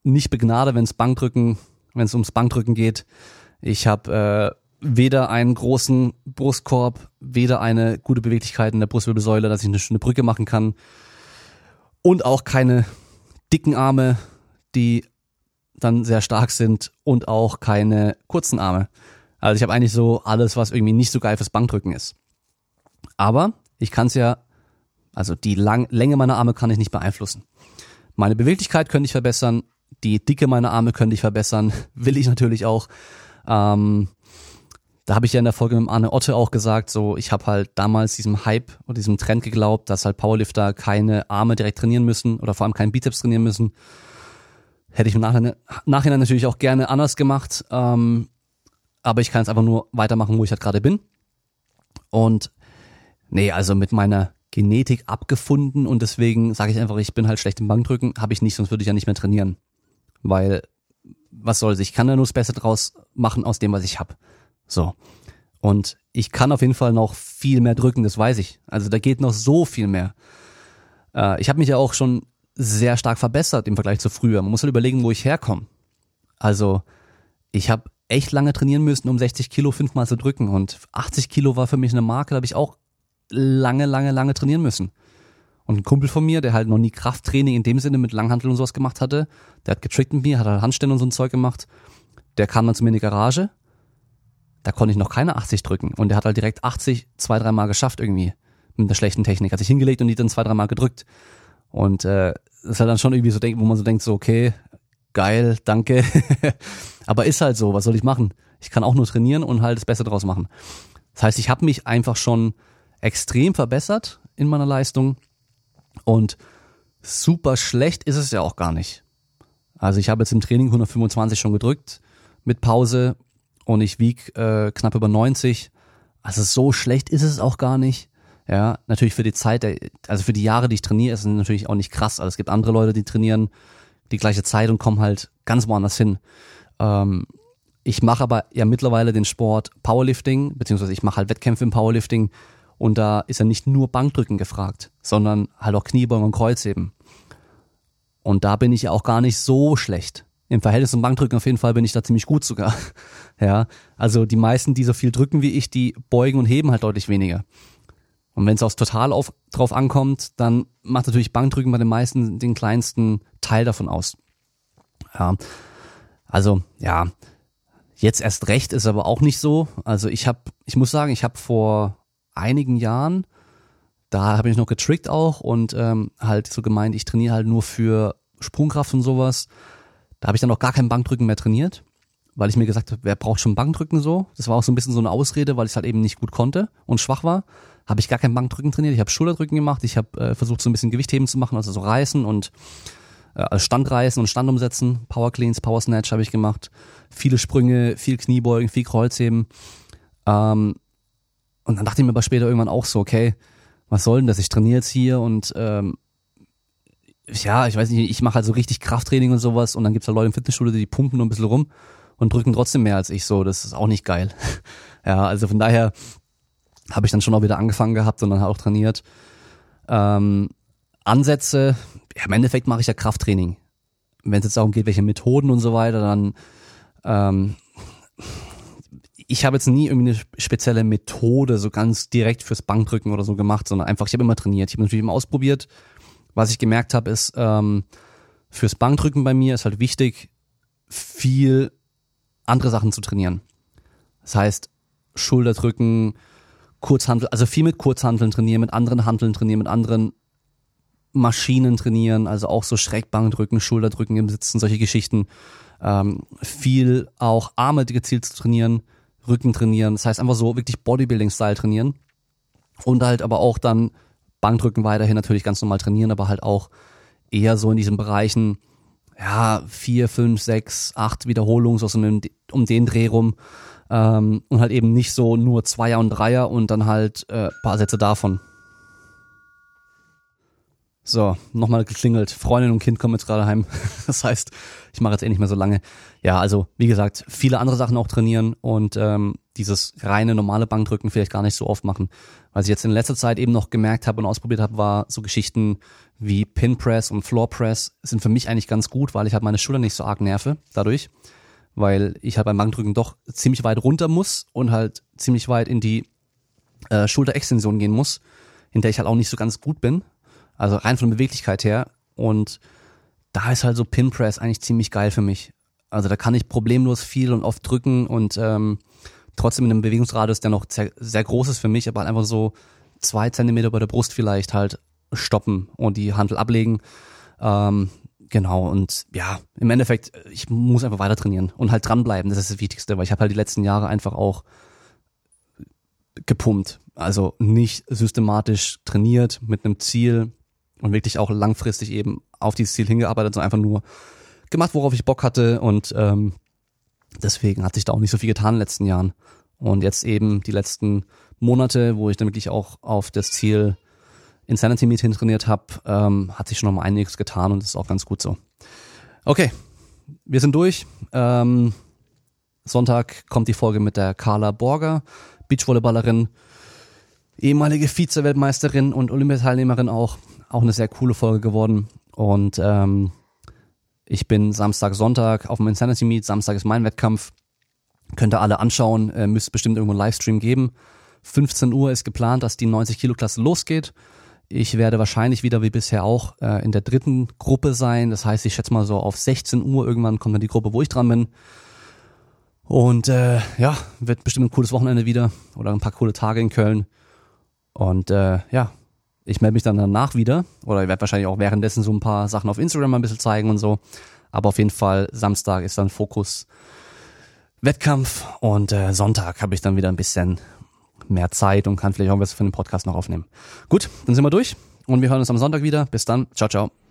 [SPEAKER 1] nicht begnadet, wenn es Bankdrücken, wenn es ums Bankdrücken geht. Ich habe äh, weder einen großen Brustkorb, weder eine gute Beweglichkeit in der Brustwirbelsäule, dass ich eine schöne Brücke machen kann. Und auch keine dicken Arme, die dann sehr stark sind und auch keine kurzen Arme. Also ich habe eigentlich so alles, was irgendwie nicht so geil fürs Bankdrücken ist. Aber ich kann es ja, also die Lang Länge meiner Arme kann ich nicht beeinflussen. Meine Beweglichkeit könnte ich verbessern, die Dicke meiner Arme könnte ich verbessern, [laughs] will ich natürlich auch. Ähm, da habe ich ja in der Folge mit Arne Otte auch gesagt, so ich habe halt damals diesem Hype und diesem Trend geglaubt, dass halt Powerlifter keine Arme direkt trainieren müssen oder vor allem keinen Bizeps trainieren müssen. Hätte ich im Nachhinein, Nachhinein natürlich auch gerne anders gemacht, ähm, aber ich kann jetzt einfach nur weitermachen, wo ich halt gerade bin. Und nee, also mit meiner Genetik abgefunden und deswegen sage ich einfach, ich bin halt schlecht im Bankdrücken, habe ich nicht, sonst würde ich ja nicht mehr trainieren. Weil was soll's, ich kann ja nur das Beste draus machen aus dem, was ich habe. So. Und ich kann auf jeden Fall noch viel mehr drücken, das weiß ich. Also da geht noch so viel mehr. Äh, ich habe mich ja auch schon sehr stark verbessert im Vergleich zu früher. Man muss halt überlegen, wo ich herkomme. Also ich habe echt lange trainieren müssen, um 60 Kilo fünfmal zu drücken. Und 80 Kilo war für mich eine Marke, da habe ich auch lange, lange, lange trainieren müssen. Und ein Kumpel von mir, der halt noch nie Krafttraining in dem Sinne mit Langhantel und sowas gemacht hatte, der hat getrickt mit mir, hat halt Handstände und so ein Zeug gemacht. Der kam dann zu mir in die Garage da konnte ich noch keine 80 drücken. Und der hat halt direkt 80 zwei, dreimal geschafft irgendwie. Mit der schlechten Technik. Hat sich hingelegt und die dann zwei, dreimal gedrückt. Und äh, ist halt dann schon irgendwie so, denkt, wo man so denkt, so, okay, geil, danke. [laughs] Aber ist halt so, was soll ich machen? Ich kann auch nur trainieren und halt das Beste draus machen. Das heißt, ich habe mich einfach schon extrem verbessert in meiner Leistung. Und super schlecht ist es ja auch gar nicht. Also ich habe jetzt im Training 125 schon gedrückt mit Pause und ich wieg äh, knapp über 90. Also so schlecht ist es auch gar nicht. Ja, natürlich für die Zeit, also für die Jahre, die ich trainiere, ist es natürlich auch nicht krass. Also es gibt andere Leute, die trainieren die gleiche Zeit und kommen halt ganz woanders hin. Ähm, ich mache aber ja mittlerweile den Sport Powerlifting, beziehungsweise ich mache halt Wettkämpfe im Powerlifting und da ist ja nicht nur Bankdrücken gefragt, sondern halt auch Kniebeugen und Kreuzheben. Und da bin ich ja auch gar nicht so schlecht. Im Verhältnis zum Bankdrücken auf jeden Fall bin ich da ziemlich gut sogar. [laughs] Ja, also die meisten, die so viel drücken wie ich, die beugen und heben halt deutlich weniger. Und wenn es aufs Total auf, drauf ankommt, dann macht natürlich Bankdrücken bei den meisten den kleinsten Teil davon aus. Ja, also ja, jetzt erst recht ist aber auch nicht so. Also ich habe, ich muss sagen, ich habe vor einigen Jahren, da habe ich noch getrickt auch und ähm, halt so gemeint, ich trainiere halt nur für Sprungkraft und sowas. Da habe ich dann noch gar kein Bankdrücken mehr trainiert weil ich mir gesagt habe, wer braucht schon Bankdrücken so? Das war auch so ein bisschen so eine Ausrede, weil ich halt eben nicht gut konnte und schwach war. Habe ich gar kein Bankdrücken trainiert. Ich habe Schulterdrücken gemacht. Ich habe äh, versucht so ein bisschen Gewichtheben zu machen, also so Reißen und äh, also Standreißen und Standumsetzen, Power Cleans, Power Snatch habe ich gemacht. Viele Sprünge, viel Kniebeugen, viel Kreuzheben. Ähm, und dann dachte ich mir aber später irgendwann auch so, okay, was soll denn das? Ich trainiere jetzt hier und ähm, ja, ich weiß nicht, ich mache halt so richtig Krafttraining und sowas und dann gibt's halt Leute im Fitnessstudio, die pumpen nur ein bisschen rum und drücken trotzdem mehr als ich so. Das ist auch nicht geil. [laughs] ja, also von daher habe ich dann schon auch wieder angefangen gehabt und dann auch trainiert. Ähm, Ansätze, ja, im Endeffekt mache ich ja Krafttraining. Wenn es jetzt darum geht, welche Methoden und so weiter, dann ähm, ich habe jetzt nie irgendwie eine spezielle Methode so ganz direkt fürs Bankdrücken oder so gemacht, sondern einfach, ich habe immer trainiert. Ich habe natürlich immer ausprobiert. Was ich gemerkt habe, ist, ähm, fürs Bankdrücken bei mir ist halt wichtig, viel andere Sachen zu trainieren. Das heißt, Schulterdrücken, Kurzhantel, also viel mit Kurzhanteln trainieren, mit anderen Hanteln trainieren, mit anderen Maschinen trainieren, also auch so Schrägbankdrücken, Schulterdrücken im Sitzen, solche Geschichten. Ähm, viel auch Arme gezielt zu trainieren, Rücken trainieren. Das heißt einfach so wirklich Bodybuilding-Style trainieren. Und halt aber auch dann Bankdrücken weiterhin natürlich ganz normal trainieren, aber halt auch eher so in diesen Bereichen, ja, vier, fünf, sechs, acht Wiederholungen, so um, um den Dreh rum. Ähm, und halt eben nicht so nur Zweier und Dreier und dann halt äh, paar Sätze davon. So, nochmal geklingelt. Freundin und Kind kommen jetzt gerade heim. [laughs] Das heißt, ich mache jetzt eh nicht mehr so lange. Ja, also wie gesagt, viele andere Sachen auch trainieren und ähm, dieses reine normale Bankdrücken vielleicht gar nicht so oft machen. Was ich jetzt in letzter Zeit eben noch gemerkt habe und ausprobiert habe, war so Geschichten wie Pin Press und Floor Press sind für mich eigentlich ganz gut, weil ich halt meine Schulter nicht so arg nerve dadurch, weil ich halt beim Bankdrücken doch ziemlich weit runter muss und halt ziemlich weit in die äh, Schulterextension gehen muss, in der ich halt auch nicht so ganz gut bin also rein von der Beweglichkeit her. Und da ist halt so Pin Press eigentlich ziemlich geil für mich. Also da kann ich problemlos viel und oft drücken und ähm, trotzdem in einem Bewegungsradius, der noch sehr, sehr groß ist für mich, aber halt einfach so zwei Zentimeter bei der Brust vielleicht halt stoppen und die Handel ablegen. Ähm, genau, und ja, im Endeffekt, ich muss einfach weiter trainieren und halt dranbleiben. Das ist das Wichtigste, weil ich habe halt die letzten Jahre einfach auch gepumpt. Also nicht systematisch trainiert mit einem Ziel, und wirklich auch langfristig eben auf dieses Ziel hingearbeitet, sondern einfach nur gemacht, worauf ich Bock hatte und ähm, deswegen hat sich da auch nicht so viel getan in den letzten Jahren. Und jetzt eben die letzten Monate, wo ich dann wirklich auch auf das Ziel Insanity Meet hin trainiert habe, ähm, hat sich schon noch mal einiges getan und ist auch ganz gut so. Okay, wir sind durch. Ähm, Sonntag kommt die Folge mit der Carla Borger, Beachvolleyballerin, ehemalige Vize-Weltmeisterin und Olympiateilnehmerin auch auch eine sehr coole Folge geworden. Und ähm, ich bin Samstag, Sonntag auf dem Insanity Meet. Samstag ist mein Wettkampf. Könnt ihr alle anschauen. Äh, müsste bestimmt irgendwo einen Livestream geben. 15 Uhr ist geplant, dass die 90 Kilo Klasse losgeht. Ich werde wahrscheinlich wieder wie bisher auch äh, in der dritten Gruppe sein. Das heißt, ich schätze mal so auf 16 Uhr irgendwann kommt dann die Gruppe, wo ich dran bin. Und äh, ja, wird bestimmt ein cooles Wochenende wieder oder ein paar coole Tage in Köln. Und äh, ja, ich melde mich dann danach wieder oder ich werde wahrscheinlich auch währenddessen so ein paar Sachen auf Instagram ein bisschen zeigen und so. Aber auf jeden Fall Samstag ist dann Fokus Wettkampf und äh, Sonntag habe ich dann wieder ein bisschen mehr Zeit und kann vielleicht auch was für den Podcast noch aufnehmen. Gut, dann sind wir durch und wir hören uns am Sonntag wieder. Bis dann. Ciao, ciao.